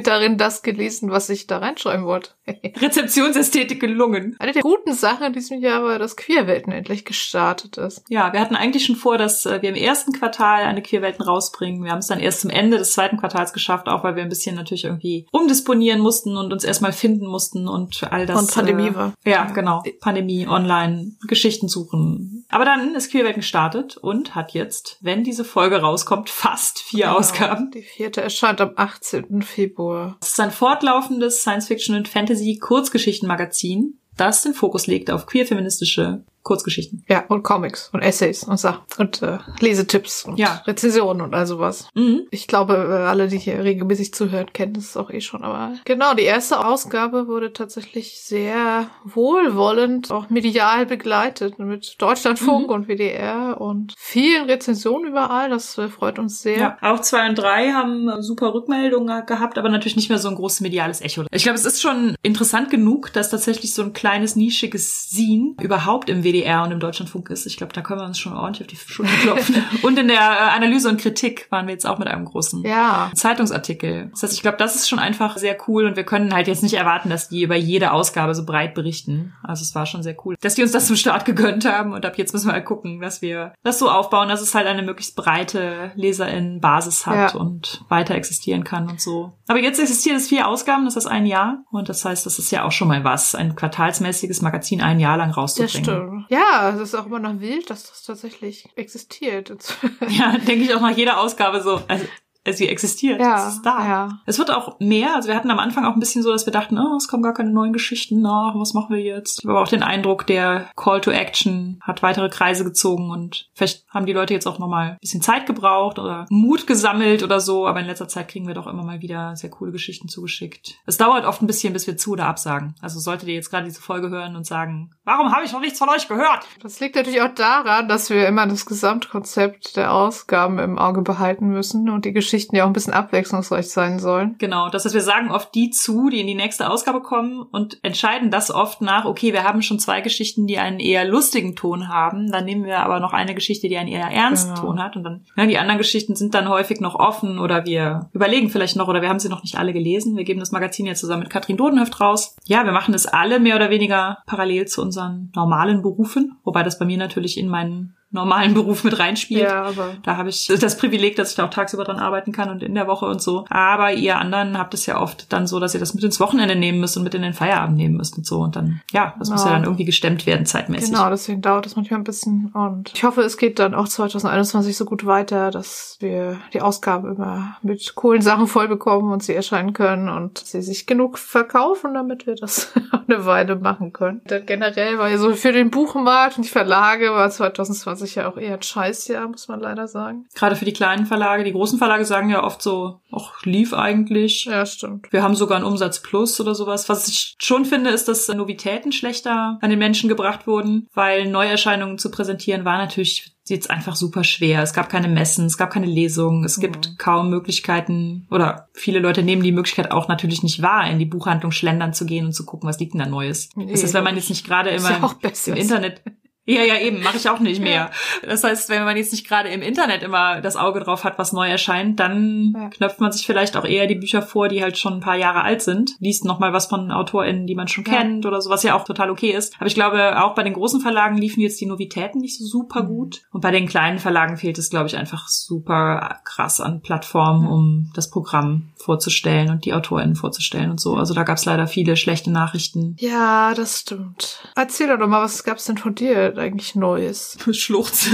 darin das gelesen, was ich da reinschreiben wollte. Rezeptionsästhetik gelungen. Eine der guten Sachen in diesem Jahr war, dass Queerwelten endlich gestartet ist. Ja, wir hatten eigentlich schon vor, dass äh, wir im ersten Quartal eine Queerwelten rausbringen. Wir haben es dann erst zum Ende des zweiten Quartals geschafft, auch weil wir ein bisschen natürlich irgendwie umdisponieren mussten und uns erstmal finden mussten und all das. Und Pandemie äh, war. Ja, genau. Pandemie, online, Geschichten suchen. Aber dann ist Queerwelten gestartet und hat jetzt, wenn diese Folge rauskommt, fast vier Genau. Ausgaben. Die vierte erscheint am 18. Februar. Es ist ein fortlaufendes Science-Fiction- und Fantasy-Kurzgeschichtenmagazin, das den Fokus legt auf queer-feministische Kurzgeschichten. Ja, und Comics und Essays und Sachen und äh, Lesetipps und Ja. Rezensionen und all sowas. Mhm. Ich glaube, äh, alle, die hier regelmäßig zuhören, kennen das auch eh schon. Aber genau, die erste Ausgabe wurde tatsächlich sehr wohlwollend, auch medial begleitet mit Deutschlandfunk Mhm. und WDR und vielen Rezensionen überall. Das äh, freut uns sehr. Ja, auch zwei und drei haben äh, super Rückmeldungen gehabt, aber natürlich nicht mehr so ein großes mediales Echo. Ich glaube, es ist schon interessant genug, dass tatsächlich so ein kleines, nischiges Scene überhaupt im WDR und im Deutschlandfunk ist. Ich glaube, da können wir uns schon ordentlich auf die Schulter klopfen. und in der äh, Analyse und Kritik waren wir jetzt auch mit einem großen Ja. Zeitungsartikel. Das heißt, ich glaube, das ist schon einfach sehr cool und wir können halt jetzt nicht erwarten, dass die über jede Ausgabe so breit berichten. Also es war schon sehr cool, dass die uns das zum Start gegönnt haben und ab jetzt müssen wir halt gucken, dass wir das so aufbauen, dass es halt eine möglichst breite Leserin-Basis hat Ja. und weiter existieren kann und so. Aber jetzt existieren es vier Ausgaben, das ist ein Jahr und das heißt, das ist ja auch schon mal was, ein quartalsmäßiges Magazin ein Jahr lang rauszubringen. Ja, es ist auch immer noch wild, dass das tatsächlich existiert. Ja, denke ich auch nach jeder Ausgabe so. Also, sie existiert, Ja, es ist da. ja. Es wird auch mehr. Also wir hatten am Anfang auch ein bisschen so, dass wir dachten, oh, es kommen gar keine neuen Geschichten nach. Was machen wir jetzt? Ich habe aber auch den Eindruck, der Call to Action hat weitere Kreise gezogen und vielleicht haben die Leute jetzt auch nochmal ein bisschen Zeit gebraucht oder Mut gesammelt oder so. Aber in letzter Zeit kriegen wir doch immer mal wieder sehr coole Geschichten zugeschickt. Es dauert oft ein bisschen, bis wir zu oder absagen. Also solltet ihr jetzt gerade diese Folge hören und sagen, warum habe ich noch nichts von euch gehört? Das liegt natürlich auch daran, dass wir immer das Gesamtkonzept der Ausgaben im Auge behalten müssen und die Geschichten ja auch ein bisschen abwechslungsreich sein sollen. Genau, das heißt, wir sagen oft die zu, die in die nächste Ausgabe kommen und entscheiden das oft nach, okay, wir haben schon zwei Geschichten, die einen eher lustigen Ton haben, dann nehmen wir aber noch eine Geschichte, die einen eher ernsten Genau. Ton hat und dann, ja, die anderen Geschichten sind dann häufig noch offen oder wir überlegen vielleicht noch oder wir haben sie noch nicht alle gelesen. Wir geben das Magazin jetzt zusammen mit Katrin Dodenhöft raus. Ja, wir machen das alle mehr oder weniger parallel zu unseren normalen Berufen, wobei das bei mir natürlich in meinen normalen Beruf mit reinspielt. Ja, aber Da habe ich das Privileg, dass ich da auch tagsüber dran arbeiten kann und in der Woche und so. Aber ihr anderen habt es ja oft dann so, dass ihr das mit ins Wochenende nehmen müsst und mit in den Feierabend nehmen müsst und so. Und dann, ja, das muss ja Genau. dann irgendwie gestemmt werden zeitmäßig. genau, deswegen dauert das manchmal ein bisschen. Und ich hoffe, es geht dann auch 2021 so gut weiter, dass wir die Ausgabe immer mit coolen Sachen voll bekommen und sie erscheinen können und sie sich genug verkaufen, damit wir das eine Weile machen können. Dann generell war ja so für den Buchmarkt und die Verlage war 2020 ja auch eher ein Scheißjahr, muss man leider sagen. Gerade für die kleinen Verlage. Die großen Verlage sagen ja oft so, ach, lief eigentlich. Ja, stimmt. Wir haben sogar einen Umsatz plus oder sowas. Was ich schon finde, ist, dass Novitäten schlechter an den Menschen gebracht wurden, weil Neuerscheinungen zu präsentieren war natürlich jetzt einfach super schwer. Es gab keine Messen, es gab keine Lesungen, es gibt Mhm. kaum Möglichkeiten oder viele Leute nehmen die Möglichkeit auch natürlich nicht wahr, in die Buchhandlung schlendern zu gehen und zu gucken, was liegt denn da Neues. Nee, das ist, wenn man jetzt nicht gerade immer ja im Internet ja, ja, eben, mache ich auch nicht mehr. Das heißt, wenn man jetzt nicht gerade im Internet immer das Auge drauf hat, was neu erscheint, dann Ja. knöpft man sich vielleicht auch eher die Bücher vor, die halt schon ein paar Jahre alt sind, liest noch mal was von AutorInnen, die man schon Ja. kennt oder so, was ja auch total okay ist. Aber ich glaube, auch bei den großen Verlagen liefen jetzt die Novitäten nicht so super Mhm. gut. Und bei den kleinen Verlagen fehlt es, glaube ich, einfach super krass an Plattformen, um das Programm vorzustellen und die AutorInnen vorzustellen und so. Also da gab es leider viele schlechte Nachrichten. Ja, das stimmt. Erzähl doch mal, was gab's denn von dir eigentlich Neues? Schluchz.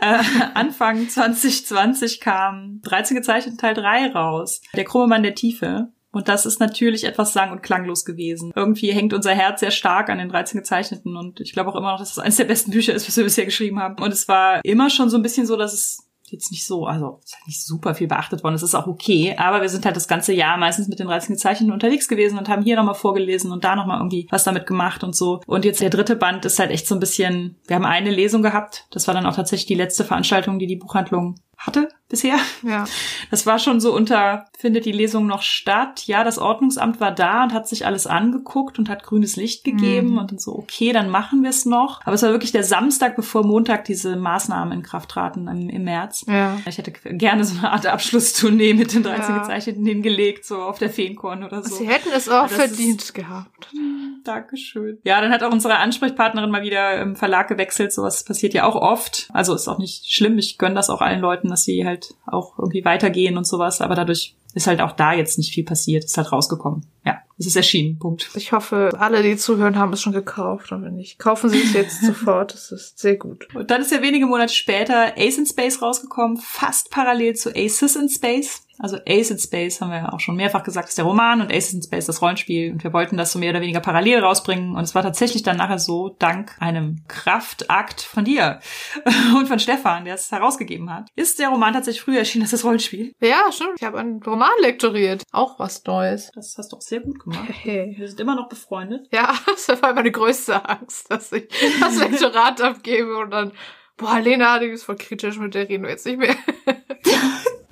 Äh, Anfang 2020 kam 13 gezeichnet Teil 3 raus. Der krumme Mann der Tiefe. Und das ist natürlich etwas sang- und klanglos gewesen. Irgendwie hängt unser Herz sehr stark an den 13 gezeichneten und ich glaube auch immer noch, dass es eines der besten Bücher ist, was wir bisher geschrieben haben. Und es war immer schon so ein bisschen so, dass es jetzt nicht so, also halt nicht super viel beachtet worden, es ist auch okay, aber wir sind halt das ganze Jahr meistens mit den 13 Gezeichneten unterwegs gewesen und haben hier nochmal vorgelesen und da nochmal irgendwie was damit gemacht und so. Und jetzt der dritte Band ist halt echt so ein bisschen, wir haben eine Lesung gehabt, das war dann auch tatsächlich die letzte Veranstaltung, die die Buchhandlung hatte bisher. Ja. Das war schon so unter, findet die Lesung noch statt? Ja, das Ordnungsamt war da und hat sich alles angeguckt und hat grünes Licht gegeben Mhm. und dann so, okay, dann machen wir es noch. Aber es war wirklich der Samstag, bevor Montag diese Maßnahmen in Kraft traten im, im März. Ja. Ich hätte gerne so eine Art Abschlusstournee mit den 13 Ja. Gezeichneten hingelegt, so auf der Feenkorn oder so. Sie hätten es auch das ist- verdient gehabt. Dankeschön. Ja, dann hat auch unsere Ansprechpartnerin mal wieder im Verlag gewechselt. Sowas passiert ja auch oft. Also ist auch nicht schlimm. Ich gönne das auch allen Leuten, dass sie halt auch irgendwie weitergehen und sowas. Aber dadurch ist halt auch da jetzt nicht viel passiert. Ist halt rausgekommen. Ja, es ist erschienen. Punkt. Ich hoffe, alle, die zuhören, haben es schon gekauft. Und wenn nicht, kaufen sie es jetzt sofort. Das ist sehr gut. Und dann ist ja wenige Monate später Ace in Space rausgekommen, fast parallel zu Aces in Space. Also Ace in Space haben wir ja auch schon mehrfach gesagt, ist der Roman und Aces in Space das Rollenspiel. Und wir wollten das so mehr oder weniger parallel rausbringen. Und es war tatsächlich dann nachher so, dank einem Kraftakt von dir und von Stefan, der es herausgegeben hat, ist der Roman tatsächlich früher erschienen als das Rollenspiel. Ja, stimmt. Ich habe einen Roman lektoriert. Auch was Neues. Das hast du auch sehr gut gemacht. Hey. Wir sind immer noch befreundet. Ja, das war meine größte Angst, dass ich das Lektorat abgebe und dann, boah, Lena, die ist voll kritisch, mit der reden wir jetzt nicht mehr.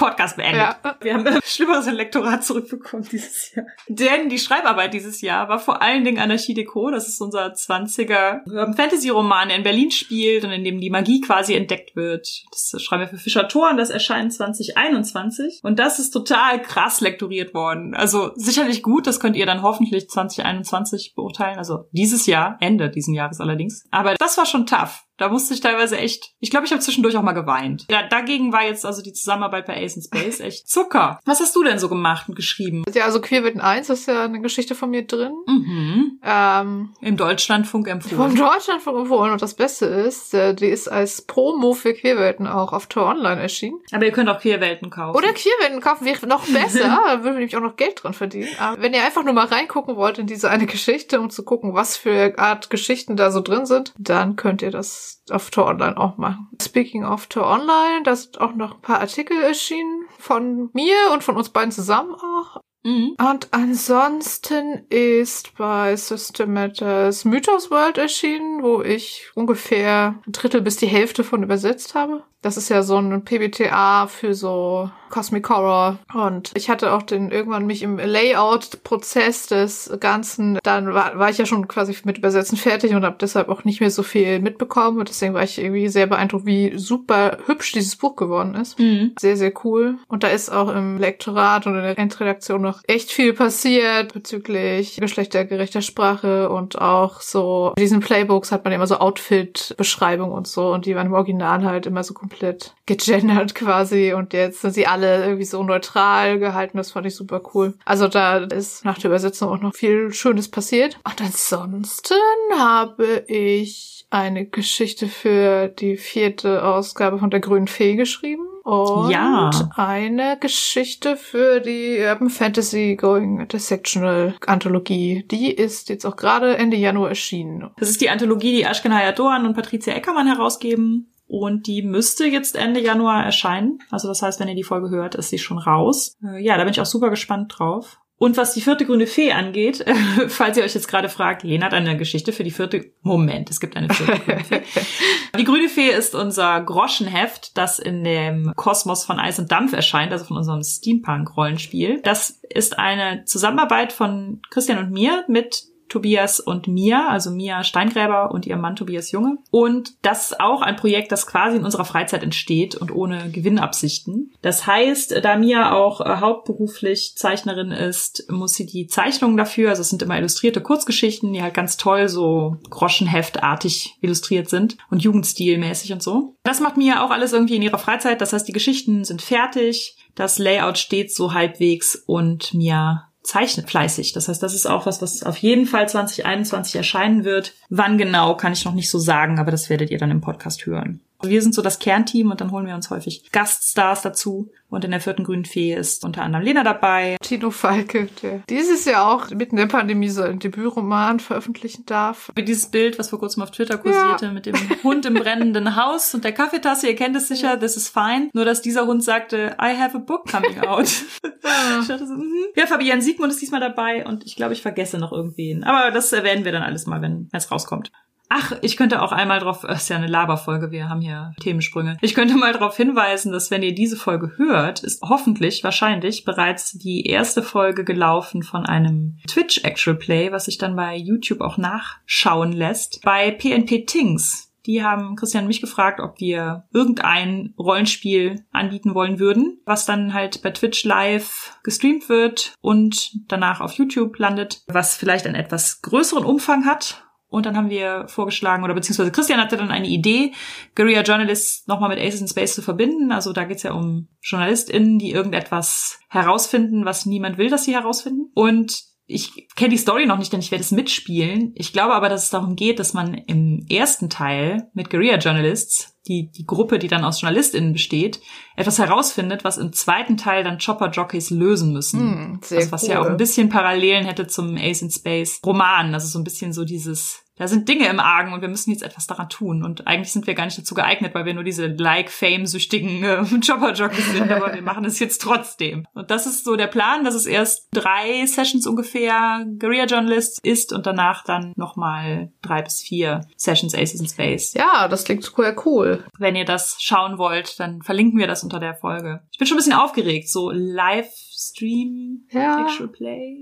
Podcast beendet. Ja. Wir haben ein schlimmeres Lektorat zurückbekommen dieses Jahr. Denn die Schreibarbeit dieses Jahr war vor allen Dingen Anarchie Deco. Das ist unser 20er ähm, Fantasy-Roman, der in Berlin spielt und in dem die Magie quasi entdeckt wird. Das schreiben wir für Fischer Tor und das erscheint 2021. Und das ist total krass lektoriert worden. Also sicherlich gut, das könnt ihr dann hoffentlich 2021 beurteilen. Also dieses Jahr, Ende diesen Jahres allerdings. Aber das war schon tough. Da musste ich teilweise echt, ich glaube, ich habe zwischendurch auch mal geweint. Ja, dagegen war jetzt also die Zusammenarbeit bei Ace in Space echt Zucker. Was hast du denn so gemacht und geschrieben? Ja, also Queerwitten 1 ist ja eine Geschichte von mir drin. Mhm. Ähm, Im Deutschlandfunk vom empfohlen. Deutschland empfohlen. Und das Beste ist, äh, die ist als Promo für Queerwelten auch auf Tor Online erschienen. Aber ihr könnt auch Queerwelten kaufen. Oder Queerwelten kaufen wäre noch besser. da würden wir nämlich auch noch Geld dran verdienen. Aber wenn ihr einfach nur mal reingucken wollt in diese eine Geschichte, um zu gucken, was für Art Geschichten da so drin sind, dann könnt ihr das auf Tor Online auch machen. Speaking of Tor Online, da sind auch noch ein paar Artikel erschienen von mir und von uns beiden zusammen auch. Mhm. Und ansonsten ist bei System Matters Mythos World erschienen, wo ich ungefähr ein Drittel bis die Hälfte von übersetzt habe. Das ist ja so ein PBTA für so Cosmic Horror. Und ich hatte auch den irgendwann mich im Layout-Prozess des Ganzen, dann war, war ich ja schon quasi mit Übersetzen fertig und habe deshalb auch nicht mehr so viel mitbekommen. Und deswegen war ich irgendwie sehr beeindruckt, wie super hübsch dieses Buch geworden ist. Mhm. Sehr, sehr cool. Und da ist auch im Lektorat und in der Endredaktion noch echt viel passiert bezüglich geschlechtergerechter Sprache und auch so, in diesen Playbooks hat man immer so Outfit-Beschreibung und so und die waren im Original halt immer so komplett gegendert quasi und jetzt sind sie alle irgendwie so neutral gehalten. Das fand ich super cool. Also da ist nach der Übersetzung auch noch viel Schönes passiert. Und ansonsten habe ich eine Geschichte für die vierte Ausgabe von der Grünen Fee geschrieben. Und Ja. eine Geschichte für die Urban Fantasy Going Intersectional Anthologie. Die ist jetzt auch gerade Ende Januar erschienen. Das ist die Anthologie, die Ashken Hayadoan und Patricia Eckermann herausgeben. Und die müsste jetzt Ende Januar erscheinen. Also das heißt, wenn ihr die Folge hört, ist sie schon raus. Äh, ja, da bin ich auch super gespannt drauf. Und was die vierte grüne Fee angeht, falls ihr euch jetzt gerade fragt, Lena hat eine Geschichte für die vierte. Moment, es gibt eine vierte grüne Fee. Die grüne Fee ist unser Groschenheft, das in dem Kosmos von Eis und Dampf erscheint, also von unserem Steampunk-Rollenspiel. Das ist eine Zusammenarbeit von Christian und mir mit Tobias und Mia, also Mia Steingräber und ihr Mann Tobias Junge. Und das ist auch ein Projekt, das quasi in unserer Freizeit entsteht und ohne Gewinnabsichten. Das heißt, da Mia auch äh, hauptberuflich Zeichnerin ist, muss sie die Zeichnungen dafür, also es sind immer illustrierte Kurzgeschichten, die halt ganz toll so Groschenheftartig illustriert sind und Jugendstilmäßig und so. Das macht Mia auch alles irgendwie in ihrer Freizeit. Das heißt, die Geschichten sind fertig, das Layout steht so halbwegs und Mia zeichnet fleißig. Das heißt, das ist auch was, was auf jeden Fall 2021 erscheinen wird. Wann genau, kann ich noch nicht so sagen, aber das werdet ihr dann im Podcast hören. Wir sind so das Kernteam und dann holen wir uns häufig Gaststars dazu. Und in der vierten grünen Fee ist unter anderem Lena dabei. Tino Falke, der dieses Jahr auch mitten in der Pandemie so einen Debütroman veröffentlichen darf. Wie dieses Bild, was vor kurzem auf Twitter kursierte, mit dem Hund im brennenden Haus und der Kaffeetasse. Ihr kennt es sicher, this is fine. Nur, dass dieser Hund sagte, I have a book coming out. dachte so, mhm. Ja, Fabian Siegmund ist diesmal dabei und ich glaube, ich vergesse noch irgendwen. Aber das erwähnen wir dann alles mal, wenn es rauskommt. Ach, ich könnte auch einmal drauf, das ist ja eine Laberfolge, wir haben hier Themensprünge. Ich könnte mal darauf hinweisen, dass wenn ihr diese Folge hört, ist hoffentlich, wahrscheinlich bereits die erste Folge gelaufen von einem Twitch Actual Play, was sich dann bei YouTube auch nachschauen lässt. Bei PNP Tings. Die haben Christian mich gefragt, ob wir irgendein Rollenspiel anbieten wollen würden, was dann halt bei Twitch live gestreamt wird und danach auf YouTube landet, was vielleicht einen etwas größeren Umfang hat und dann haben wir vorgeschlagen, oder beziehungsweise Christian hatte dann eine Idee, Guerilla Journalists nochmal mit Aces in Space zu verbinden. Also da geht's ja um JournalistInnen, die irgendetwas herausfinden, was niemand will, dass sie herausfinden. Und ich kenne die Story noch nicht, denn ich werde es mitspielen. Ich glaube aber, dass es darum geht, dass man im ersten Teil mit Guerilla Journalists, die, die Gruppe, die dann aus JournalistInnen besteht, etwas herausfindet, was im zweiten Teil dann Chopper-Jockeys lösen müssen. Mm, das, was cool. ja auch ein bisschen Parallelen hätte zum Ace in Space Roman. Also so ein bisschen so dieses da sind Dinge im Argen und wir müssen jetzt etwas daran tun. Und eigentlich sind wir gar nicht dazu geeignet, weil wir nur diese Like-Fame-süchtigen äh, Jobber-Jockeys sind, aber wir machen es jetzt trotzdem. Und das ist so der Plan, dass es erst drei Sessions ungefähr Guerilla Journalists ist und danach dann nochmal drei bis vier Sessions Aces in Space. Ja, das klingt super cool. Wenn ihr das schauen wollt, dann verlinken wir das unter der Folge. Ich bin schon ein bisschen aufgeregt, so Livestream, ja. Actual Play.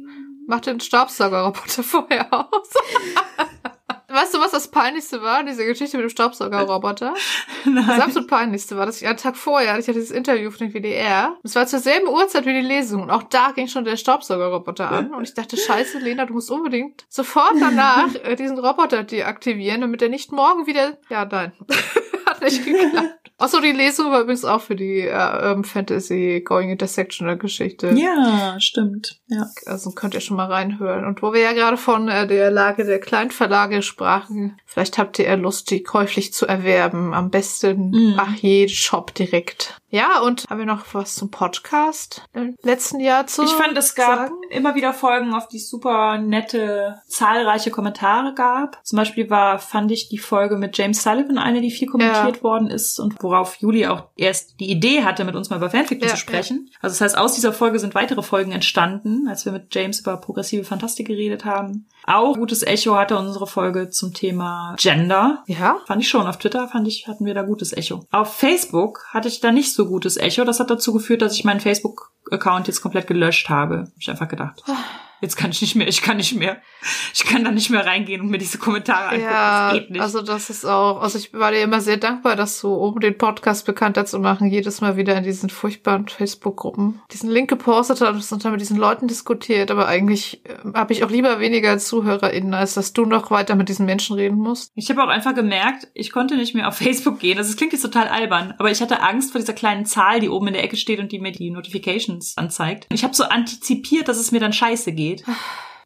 Mach den Staubsaugerroboter vorher aus. Weißt du, was das Peinlichste war? Diese Geschichte mit dem Staubsaugerroboter. Nein. Das absolut Peinlichste war, dass ich einen Tag vorher, ich hatte dieses Interview von dem WDR. Es war zur selben Uhrzeit wie die Lesung. Und auch da ging schon der Staubsaugerroboter an. Und ich dachte, scheiße, Lena, du musst unbedingt sofort danach äh, diesen Roboter deaktivieren, damit er nicht morgen wieder... Ja, nein. Hat nicht geklappt. Achso, die Lesung war übrigens auch für die äh, Urban Fantasy Going Intersectional Geschichte. Ja, stimmt. Ja. Also könnt ihr schon mal reinhören. Und wo wir ja gerade von äh, der Lage der Kleinverlage sprachen, vielleicht habt ihr Lust, die käuflich zu erwerben. Am besten mm. Achier Shop direkt. Ja, und haben wir noch was zum Podcast im letzten Jahr zu Ich fand, es gab sagen? immer wieder Folgen, auf die es super nette, zahlreiche Kommentare gab. Zum Beispiel war, fand ich die Folge mit James Sullivan eine, die viel kommentiert ja. worden ist und worauf Juli auch erst die Idee hatte, mit uns mal über Fanfiction ja, zu sprechen. Ja. Also das heißt, aus dieser Folge sind weitere Folgen entstanden, als wir mit James über progressive Fantastik geredet haben. Auch gutes Echo hatte unsere Folge zum Thema Gender. Ja. Fand ich schon. Auf Twitter fand ich, hatten wir da gutes Echo. Auf Facebook hatte ich da nicht so gutes Echo. Das hat dazu geführt, dass ich meinen Facebook-Account jetzt komplett gelöscht habe. Hab ich einfach gedacht. Jetzt kann ich nicht mehr, ich kann nicht mehr. Ich kann da nicht mehr reingehen und mir diese Kommentare angucken. Ja, das geht nicht. Also das ist auch, also ich war dir immer sehr dankbar, dass du, um den Podcast bekannter zu machen, jedes Mal wieder in diesen furchtbaren Facebook-Gruppen diesen Link gepostet hast und dann mit diesen Leuten diskutiert. Aber eigentlich äh, habe ich auch lieber weniger ZuhörerInnen, als dass du noch weiter mit diesen Menschen reden musst. Ich habe auch einfach gemerkt, ich konnte nicht mehr auf Facebook gehen. Also es klingt jetzt total albern, aber ich hatte Angst vor dieser kleinen Zahl, die oben in der Ecke steht und die mir die Notifications anzeigt. Ich habe so antizipiert, dass es mir dann scheiße geht geht.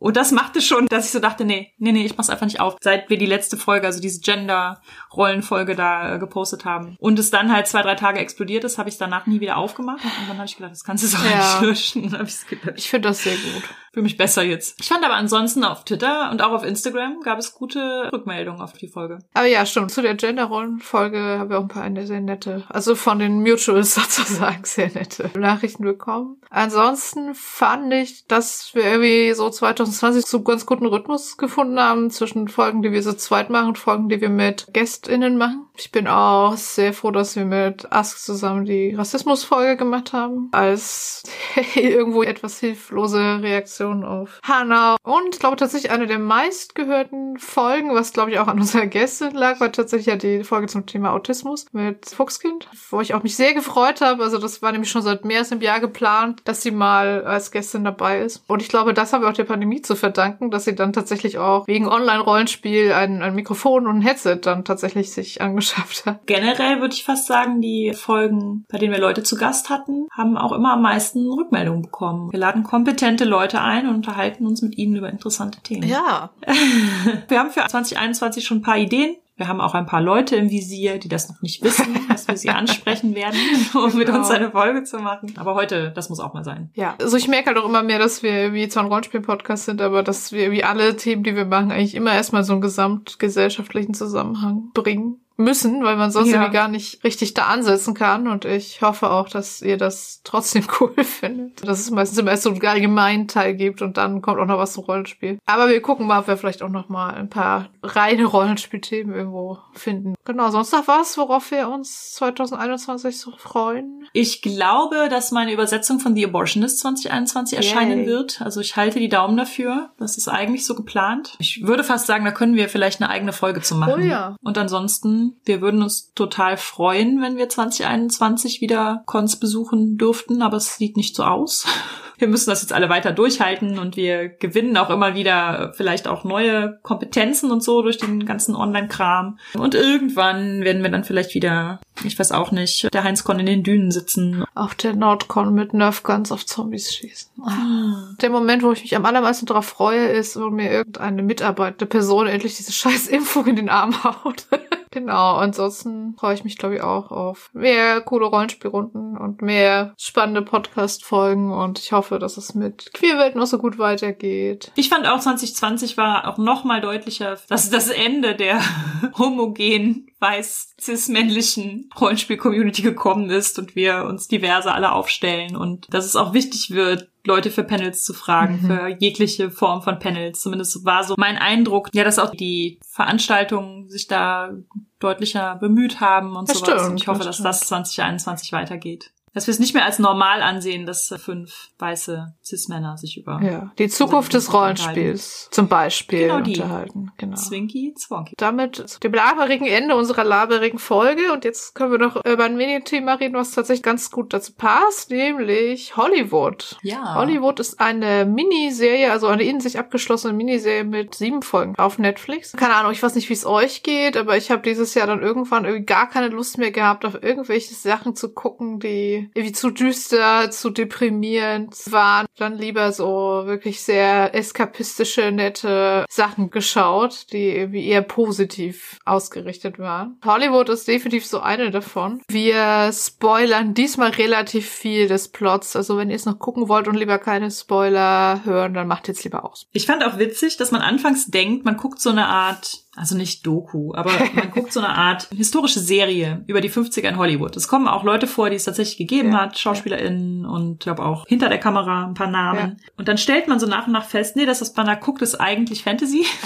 Und das machte schon, dass ich so dachte, nee, nee, nee, ich mach's einfach nicht auf. Seit wir die letzte Folge, also diese Gender-Rollenfolge da äh, gepostet haben. Und es dann halt zwei, drei Tage explodiert ist, habe ich danach nie wieder aufgemacht. Und dann habe ich gedacht, das kannst du so ja. nicht löschen. Ich ich finde das sehr gut fühle mich besser jetzt. Ich fand aber ansonsten auf Twitter und auch auf Instagram gab es gute Rückmeldungen auf die Folge. Aber ja, stimmt. Zu der Gender-Rollen-Folge haben wir auch ein paar eine sehr nette, also von den Mutuals sozusagen sehr nette Nachrichten bekommen. Ansonsten fand ich, dass wir irgendwie so 2020 so ganz guten Rhythmus gefunden haben zwischen Folgen, die wir so zweit machen und Folgen, die wir mit GästInnen machen. Ich bin auch sehr froh, dass wir mit Ask zusammen die Rassismus-Folge gemacht haben. Als irgendwo etwas hilflose Reaktion Reaktion auf Hannah. Und ich glaube tatsächlich eine der meistgehörten Folgen, was glaube ich auch an unserer Gästin lag, war tatsächlich ja die Folge zum Thema Autismus mit Fuchskind, wo ich auch mich sehr gefreut habe. Also das war nämlich schon seit mehr als einem Jahr geplant, dass sie mal als Gästin dabei ist. Und ich glaube, das haben wir auch der Pandemie zu verdanken, dass sie dann tatsächlich auch wegen Online-Rollenspiel ein, ein Mikrofon und ein Headset dann tatsächlich sich angeschafft hat. Generell würde ich fast sagen, die Folgen, bei denen wir Leute zu Gast hatten, haben auch immer am meisten Rückmeldungen bekommen. Wir laden kompetente Leute ein ein und unterhalten uns mit Ihnen über interessante Themen. Ja. Wir haben für 2021 schon ein paar Ideen. Wir haben auch ein paar Leute im Visier, die das noch nicht wissen, dass wir sie ansprechen werden, um genau. mit uns eine Folge zu machen. Aber heute, das muss auch mal sein. Ja, also ich merke halt auch immer mehr, dass wir wie zwar ein Rollenspiel-Podcast sind, aber dass wir wie alle Themen, die wir machen, eigentlich immer erstmal so einen gesamtgesellschaftlichen Zusammenhang bringen müssen, weil man sonst Ja. irgendwie gar nicht richtig da ansetzen kann. Und ich hoffe auch, dass ihr das trotzdem cool findet. Dass es meistens immer erst so einen allgemeinen Teil gibt und dann kommt auch noch was zum Rollenspiel. Aber wir gucken mal, ob wir vielleicht auch noch mal ein paar reine Rollenspielthemen irgendwo finden. Genau, sonst noch was, worauf wir uns 2021 so freuen? Ich glaube, dass meine Übersetzung von The Abortionist 2021 erscheinen Yay. wird. Also ich halte die Daumen dafür. Das ist eigentlich so geplant. Ich würde fast sagen, da können wir vielleicht eine eigene Folge zu machen. Oh ja. Und ansonsten, wir würden uns total freuen, wenn wir 2021 wieder Cons besuchen dürften, aber es sieht nicht so aus. Wir müssen das jetzt alle weiter durchhalten und wir gewinnen auch immer wieder vielleicht auch neue Kompetenzen und so durch den ganzen Online-Kram. Und irgendwann werden wir dann vielleicht wieder, ich weiß auch nicht, der Heinz-Con in den Dünen sitzen. Auf der Nordcon mit Nerfguns auf Zombies schießen. Ah. Der Moment, wo ich mich am allermeisten darauf freue, ist, wo mir irgendeine mitarbeitende Person endlich diese scheiß Impfung in den Arm haut. genau, ansonsten freue ich mich, glaube ich, auch auf mehr coole Rollenspielrunden und mehr spannende Podcast-Folgen und ich hoffe, dass es mit Queerwelt noch so gut weitergeht. Ich fand auch 2020 war auch noch mal deutlicher, dass das Ende der homogenen weiß cis-männlichen Rollenspiel-Community gekommen ist und wir uns diverse alle aufstellen und dass es auch wichtig wird, Leute für Panels zu fragen, Mhm. für jegliche Form von Panels. Zumindest war so mein Eindruck, ja, dass auch die Veranstaltungen sich da deutlicher bemüht haben und Das sowas. stimmt, und ich hoffe, das dass das 2021 weitergeht. Dass wir es nicht mehr als normal ansehen, dass fünf weiße Cis-Männer sich über Ja, die Zukunft des Rollenspiels zum Beispiel Genau die. unterhalten. Genau. Zwinky Zwonky. damit zu dem laberigen Ende unserer laberigen Folge. Und jetzt können wir noch über ein Mini-Thema reden, was tatsächlich ganz gut dazu passt, nämlich Hollywood. Ja. Hollywood ist eine Miniserie, also eine in sich abgeschlossene Miniserie mit sieben Folgen auf Netflix. Keine Ahnung, ich weiß nicht, wie es euch geht, aber ich habe dieses Jahr dann irgendwann irgendwie gar keine Lust mehr gehabt, auf irgendwelche Sachen zu gucken, die irgendwie zu düster, zu deprimierend waren. Dann lieber so wirklich sehr eskapistische, nette Sachen geschaut, die irgendwie eher positiv ausgerichtet waren. Hollywood ist definitiv so eine davon. Wir spoilern diesmal relativ viel des Plots. Also wenn ihr es noch gucken wollt und lieber keine Spoiler hören, dann macht jetzt lieber aus. Ich fand auch witzig, dass man anfangs denkt, man guckt so eine Art, also nicht Doku, aber man guckt so eine Art historische Serie über die 50er in Hollywood. Es kommen auch Leute vor, die es tatsächlich gegeben Ja, hat, SchauspielerInnen und ich glaube auch hinter der Kamera ein paar Namen. Und dann stellt man so nach und nach fest, nee, das, was man da guckt, ist eigentlich Fantasy.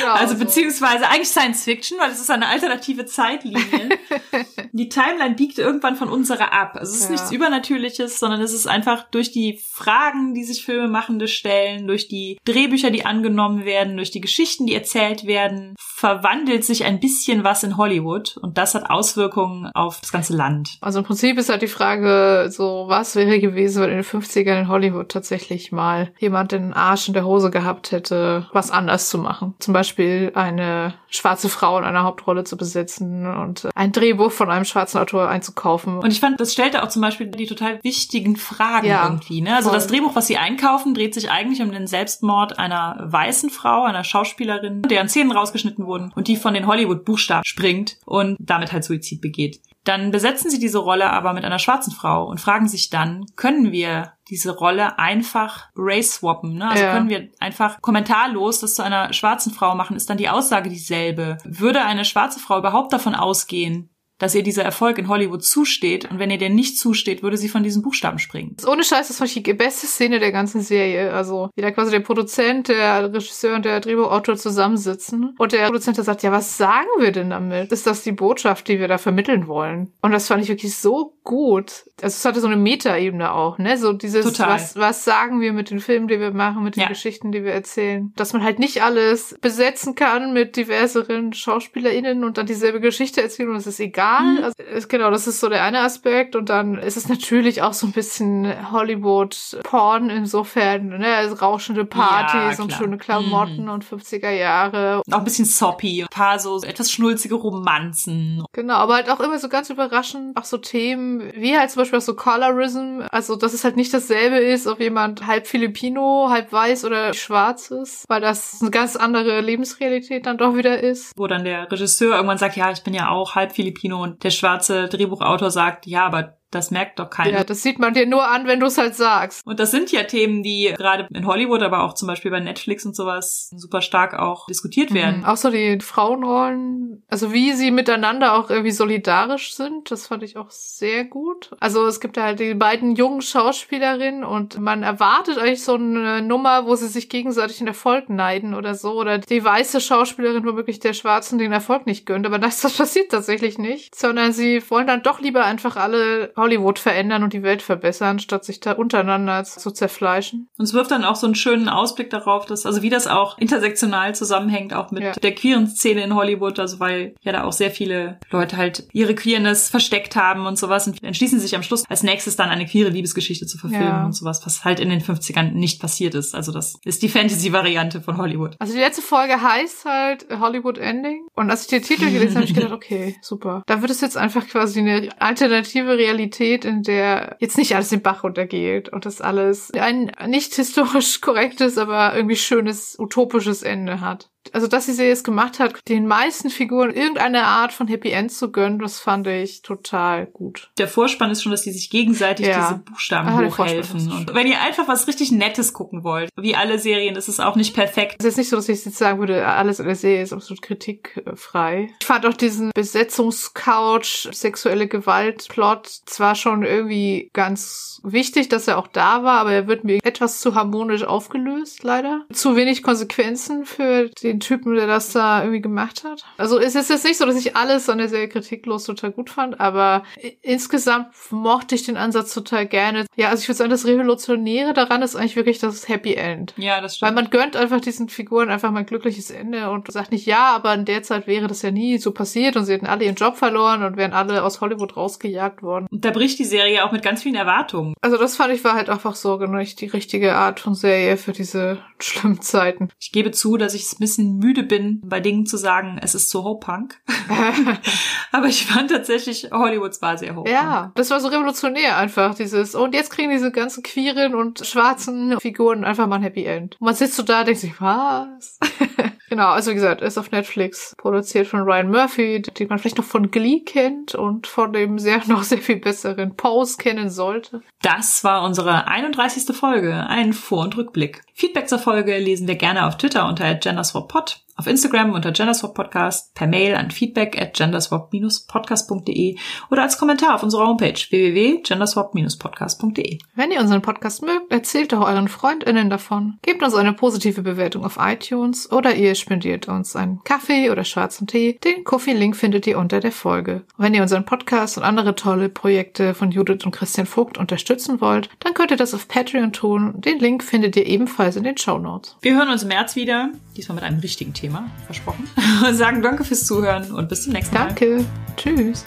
Genau. Also beziehungsweise eigentlich Science Fiction, weil es ist eine alternative Zeitlinie. die Timeline biegt irgendwann von unserer ab. Also es ist Ja. nichts Übernatürliches, sondern es ist einfach durch die Fragen, die sich Filmemachende stellen, durch die Drehbücher, die angenommen werden, durch die Geschichten, die erzählt werden, verwandelt sich ein bisschen was in Hollywood und das hat Auswirkungen auf das ganze Land. Also im Prinzip ist halt die Frage, so was wäre gewesen, wenn in den 50ern in Hollywood tatsächlich mal jemand den Arsch in der Hose gehabt hätte, was anders zu machen. Zum Beispiel eine schwarze Frau in einer Hauptrolle zu besetzen und ein Drehbuch von einem schwarzen Autor einzukaufen. Und ich fand, das stellte auch zum Beispiel die total wichtigen Fragen Ja, irgendwie. Ne? Also voll. das Drehbuch, was sie einkaufen, dreht sich eigentlich um den Selbstmord einer weißen Frau, einer Schauspielerin, deren Szenen rausgeschnitten wurden und die von den Hollywood-Buchstaben springt und damit halt Suizid begeht. Dann besetzen sie diese Rolle aber mit einer schwarzen Frau und fragen sich dann, können wir diese Rolle einfach race swappen? Ne? Also Ja. können wir einfach kommentarlos das zu einer schwarzen Frau machen? Ist dann die Aussage dieselbe? Würde eine schwarze Frau überhaupt davon ausgehen, dass ihr dieser Erfolg in Hollywood zusteht und wenn ihr den nicht zusteht, würde sie von diesen Buchstaben springen. Ohne Scheiß, das ich die beste Szene der ganzen Serie. Also, wie da quasi der Produzent, der Regisseur und der Drehbuchautor zusammensitzen. Und der Produzent sagt, ja, was sagen wir denn damit? Ist das die Botschaft, die wir da vermitteln wollen? Und das fand ich wirklich so gut. Also, es hatte so eine Metaebene auch, ne? So dieses, Total. was, was sagen wir mit den Filmen, die wir machen, mit den Ja. Geschichten, die wir erzählen? Dass man halt nicht alles besetzen kann mit diverseren SchauspielerInnen und dann dieselbe Geschichte erzählen und es ist egal. Mhm. Also, es, genau, das ist so der eine Aspekt. Und dann ist es natürlich auch so ein bisschen Hollywood-Porn insofern, ne? Also rauschende Partys Ja, und schöne Klamotten Mhm. und 50er Jahre. Auch ein bisschen soppy, ein paar so etwas schnulzige Romanzen. Genau, aber halt auch immer so ganz überraschend, auch so Themen, wie halt zum Beispiel auch so Colorism, also dass es halt nicht dasselbe ist, ob jemand halb Filipino, halb weiß oder schwarz ist, weil das eine ganz andere Lebensrealität dann doch wieder ist. Wo dann der Regisseur irgendwann sagt, ja, ich bin ja auch halb Filipino und der schwarze Drehbuchautor sagt, ja, aber Das merkt doch keiner. Ja, das sieht man dir nur an, wenn du es halt sagst. Und das sind ja Themen, die gerade in Hollywood, aber auch zum Beispiel bei Netflix und sowas super stark auch diskutiert werden. Mhm. Auch so die Frauenrollen, also wie sie miteinander auch irgendwie solidarisch sind, das fand ich auch sehr gut. Also es gibt halt die beiden jungen Schauspielerinnen und man erwartet eigentlich so eine Nummer, wo sie sich gegenseitig den Erfolg neiden oder so. Oder die weiße Schauspielerin womöglich der Schwarzen den Erfolg nicht gönnt. Aber das, das passiert tatsächlich nicht, sondern sie wollen dann doch lieber einfach alle Hollywood verändern und die Welt verbessern, statt sich da untereinander zu zerfleischen. Und es wirft dann auch so einen schönen Ausblick darauf, dass, also wie das auch intersektional zusammenhängt, auch mit Ja. der queeren Szene in Hollywood, also weil ja da auch sehr viele Leute halt ihre Queerness versteckt haben und sowas und entschließen sich am Schluss als nächstes dann eine queere Liebesgeschichte zu verfilmen Ja. und sowas, was halt in den 50ern nicht passiert ist. Also das ist die Fantasy-Variante von Hollywood. Also die letzte Folge heißt halt Hollywood Ending. Und als ich den Titel gelesen habe, habe ich gedacht, okay, super. Da wird es jetzt einfach quasi eine alternative Realität, in der jetzt nicht alles den Bach runtergeht und das alles ein nicht historisch korrektes, aber irgendwie schönes, utopisches Ende hat. Also, dass die Serie es gemacht hat, den meisten Figuren irgendeine Art von Happy End zu gönnen, das fand ich total gut. Der Vorspann ist schon, dass die sich gegenseitig Ja. diese Buchstaben Ah, hochhelfen. Und wenn ihr einfach was richtig Nettes gucken wollt, wie alle Serien, ist es auch nicht perfekt. Es ist jetzt nicht so, dass ich jetzt sagen würde, alles in der Serie ist absolut kritikfrei. Ich fand auch diesen Besetzungscouch, sexuelle Gewalt-Plot zwar schon irgendwie ganz wichtig, dass er auch da war, aber er wird mir etwas zu harmonisch aufgelöst, leider. Zu wenig Konsequenzen für den Typen, der das da irgendwie gemacht hat. Also es ist jetzt nicht so, dass ich alles an der Serie kritiklos total gut fand, aber insgesamt mochte ich den Ansatz total gerne. Ja, also ich würde sagen, das Revolutionäre daran ist eigentlich wirklich das Happy End. Ja, das Weil stimmt. man gönnt einfach diesen Figuren einfach mal ein glückliches Ende und sagt nicht, ja, aber in der Zeit wäre das ja nie so passiert und sie hätten alle ihren Job verloren und wären alle aus Hollywood rausgejagt worden. Und da bricht die Serie auch mit ganz vielen Erwartungen. Also das fand ich war halt einfach so genau die richtige Art von Serie für diese schlimmen Zeiten. Ich gebe zu, dass ich es ein bisschen müde bin, bei Dingen zu sagen, es ist so Ho-Punk. Aber ich fand tatsächlich, Hollywoods war sehr Ho-Punk. ja, das war so revolutionär einfach, dieses, und jetzt kriegen diese ganzen queeren und schwarzen Figuren einfach mal ein Happy End. Und man sitzt so da und denkt sich, was? genau, also wie gesagt, ist auf Netflix produziert von Ryan Murphy, den man vielleicht noch von Glee kennt und von dem sehr, noch sehr viel besseren Pose kennen sollte. Das war unsere 31. Folge, ein Vor- und Rückblick. Feedback zur Folge lesen wir gerne auf Twitter unter genderswappod, auf Instagram unter genderswappodcast, per Mail an feedback at genderswap-podcast.de oder als Kommentar auf unserer Homepage www.genderswap-podcast.de. Wenn ihr unseren Podcast mögt, erzählt doch euren FreundInnen davon. Gebt uns eine positive Bewertung auf iTunes oder ihr spendiert uns einen Kaffee oder schwarzen Tee. Den Kofi-Link findet ihr unter der Folge. Und wenn ihr unseren Podcast und andere tolle Projekte von Judith und Christian Vogt unterstützen wollt, dann könnt ihr das auf Patreon tun. Den Link findet ihr ebenfalls in den Show Notes. Wir hören uns im März wieder, diesmal mit einem richtigen Thema, versprochen. Und sagen danke fürs Zuhören und bis zum nächsten Mal. Danke. Tschüss.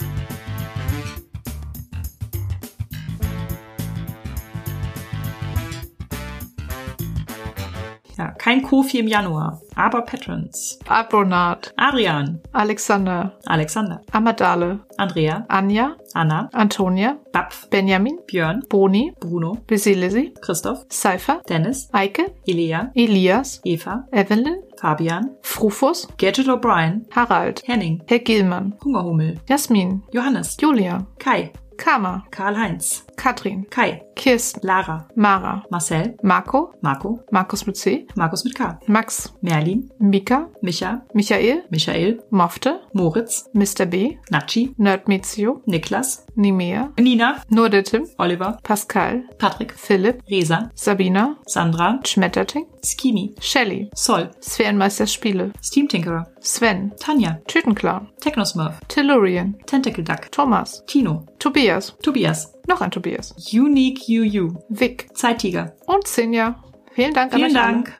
Kein Kofi im Januar, aber Patrons. Abronat. Adrian, Alexander. Alexander, Amadale. Andrea, Anja. Anna, Antonia. Bapf, Benjamin. Björn, Boni. Bruno, Basilisi. Christoph, Seifer. Dennis, Eike. Elea, Elias. Eva, Evelyn. Fabian, Frufus. Gadget O'Brien, Harald. Henning, Herr Gilmann. Hungerhummel, Jasmin. Johannes, Julia. Kai, Kama. Karl-Heinz, Katrin. Kai, Kirsten. Lara, Mara. Marcel, Marco. Marco, Markus mit C. Markus mit K, Max. Merlin, Mika. Micha, Michael. Michael, Mofte. Moritz, Mr. B. Nachi, Nerdmezio. Niklas, Nimea. Nina, Nur der Tim. Oliver, Pascal. Patrick, Philipp. Resa, Sabina. Sandra, Schmetterting. Skimi, Shelly. Sol, Sphärenmeister Spiele. Steam Tinkerer, Sven. Tanja, Tütenclown. Technosmurf, Tellurian. Tentacle Duck, Thomas. Tino, Tobias. Tobias, Noch ein Tobias. Unique UU, Vic. Zeittiger. Und Sinja. Vielen Dank an Vielen euch alle. Dank.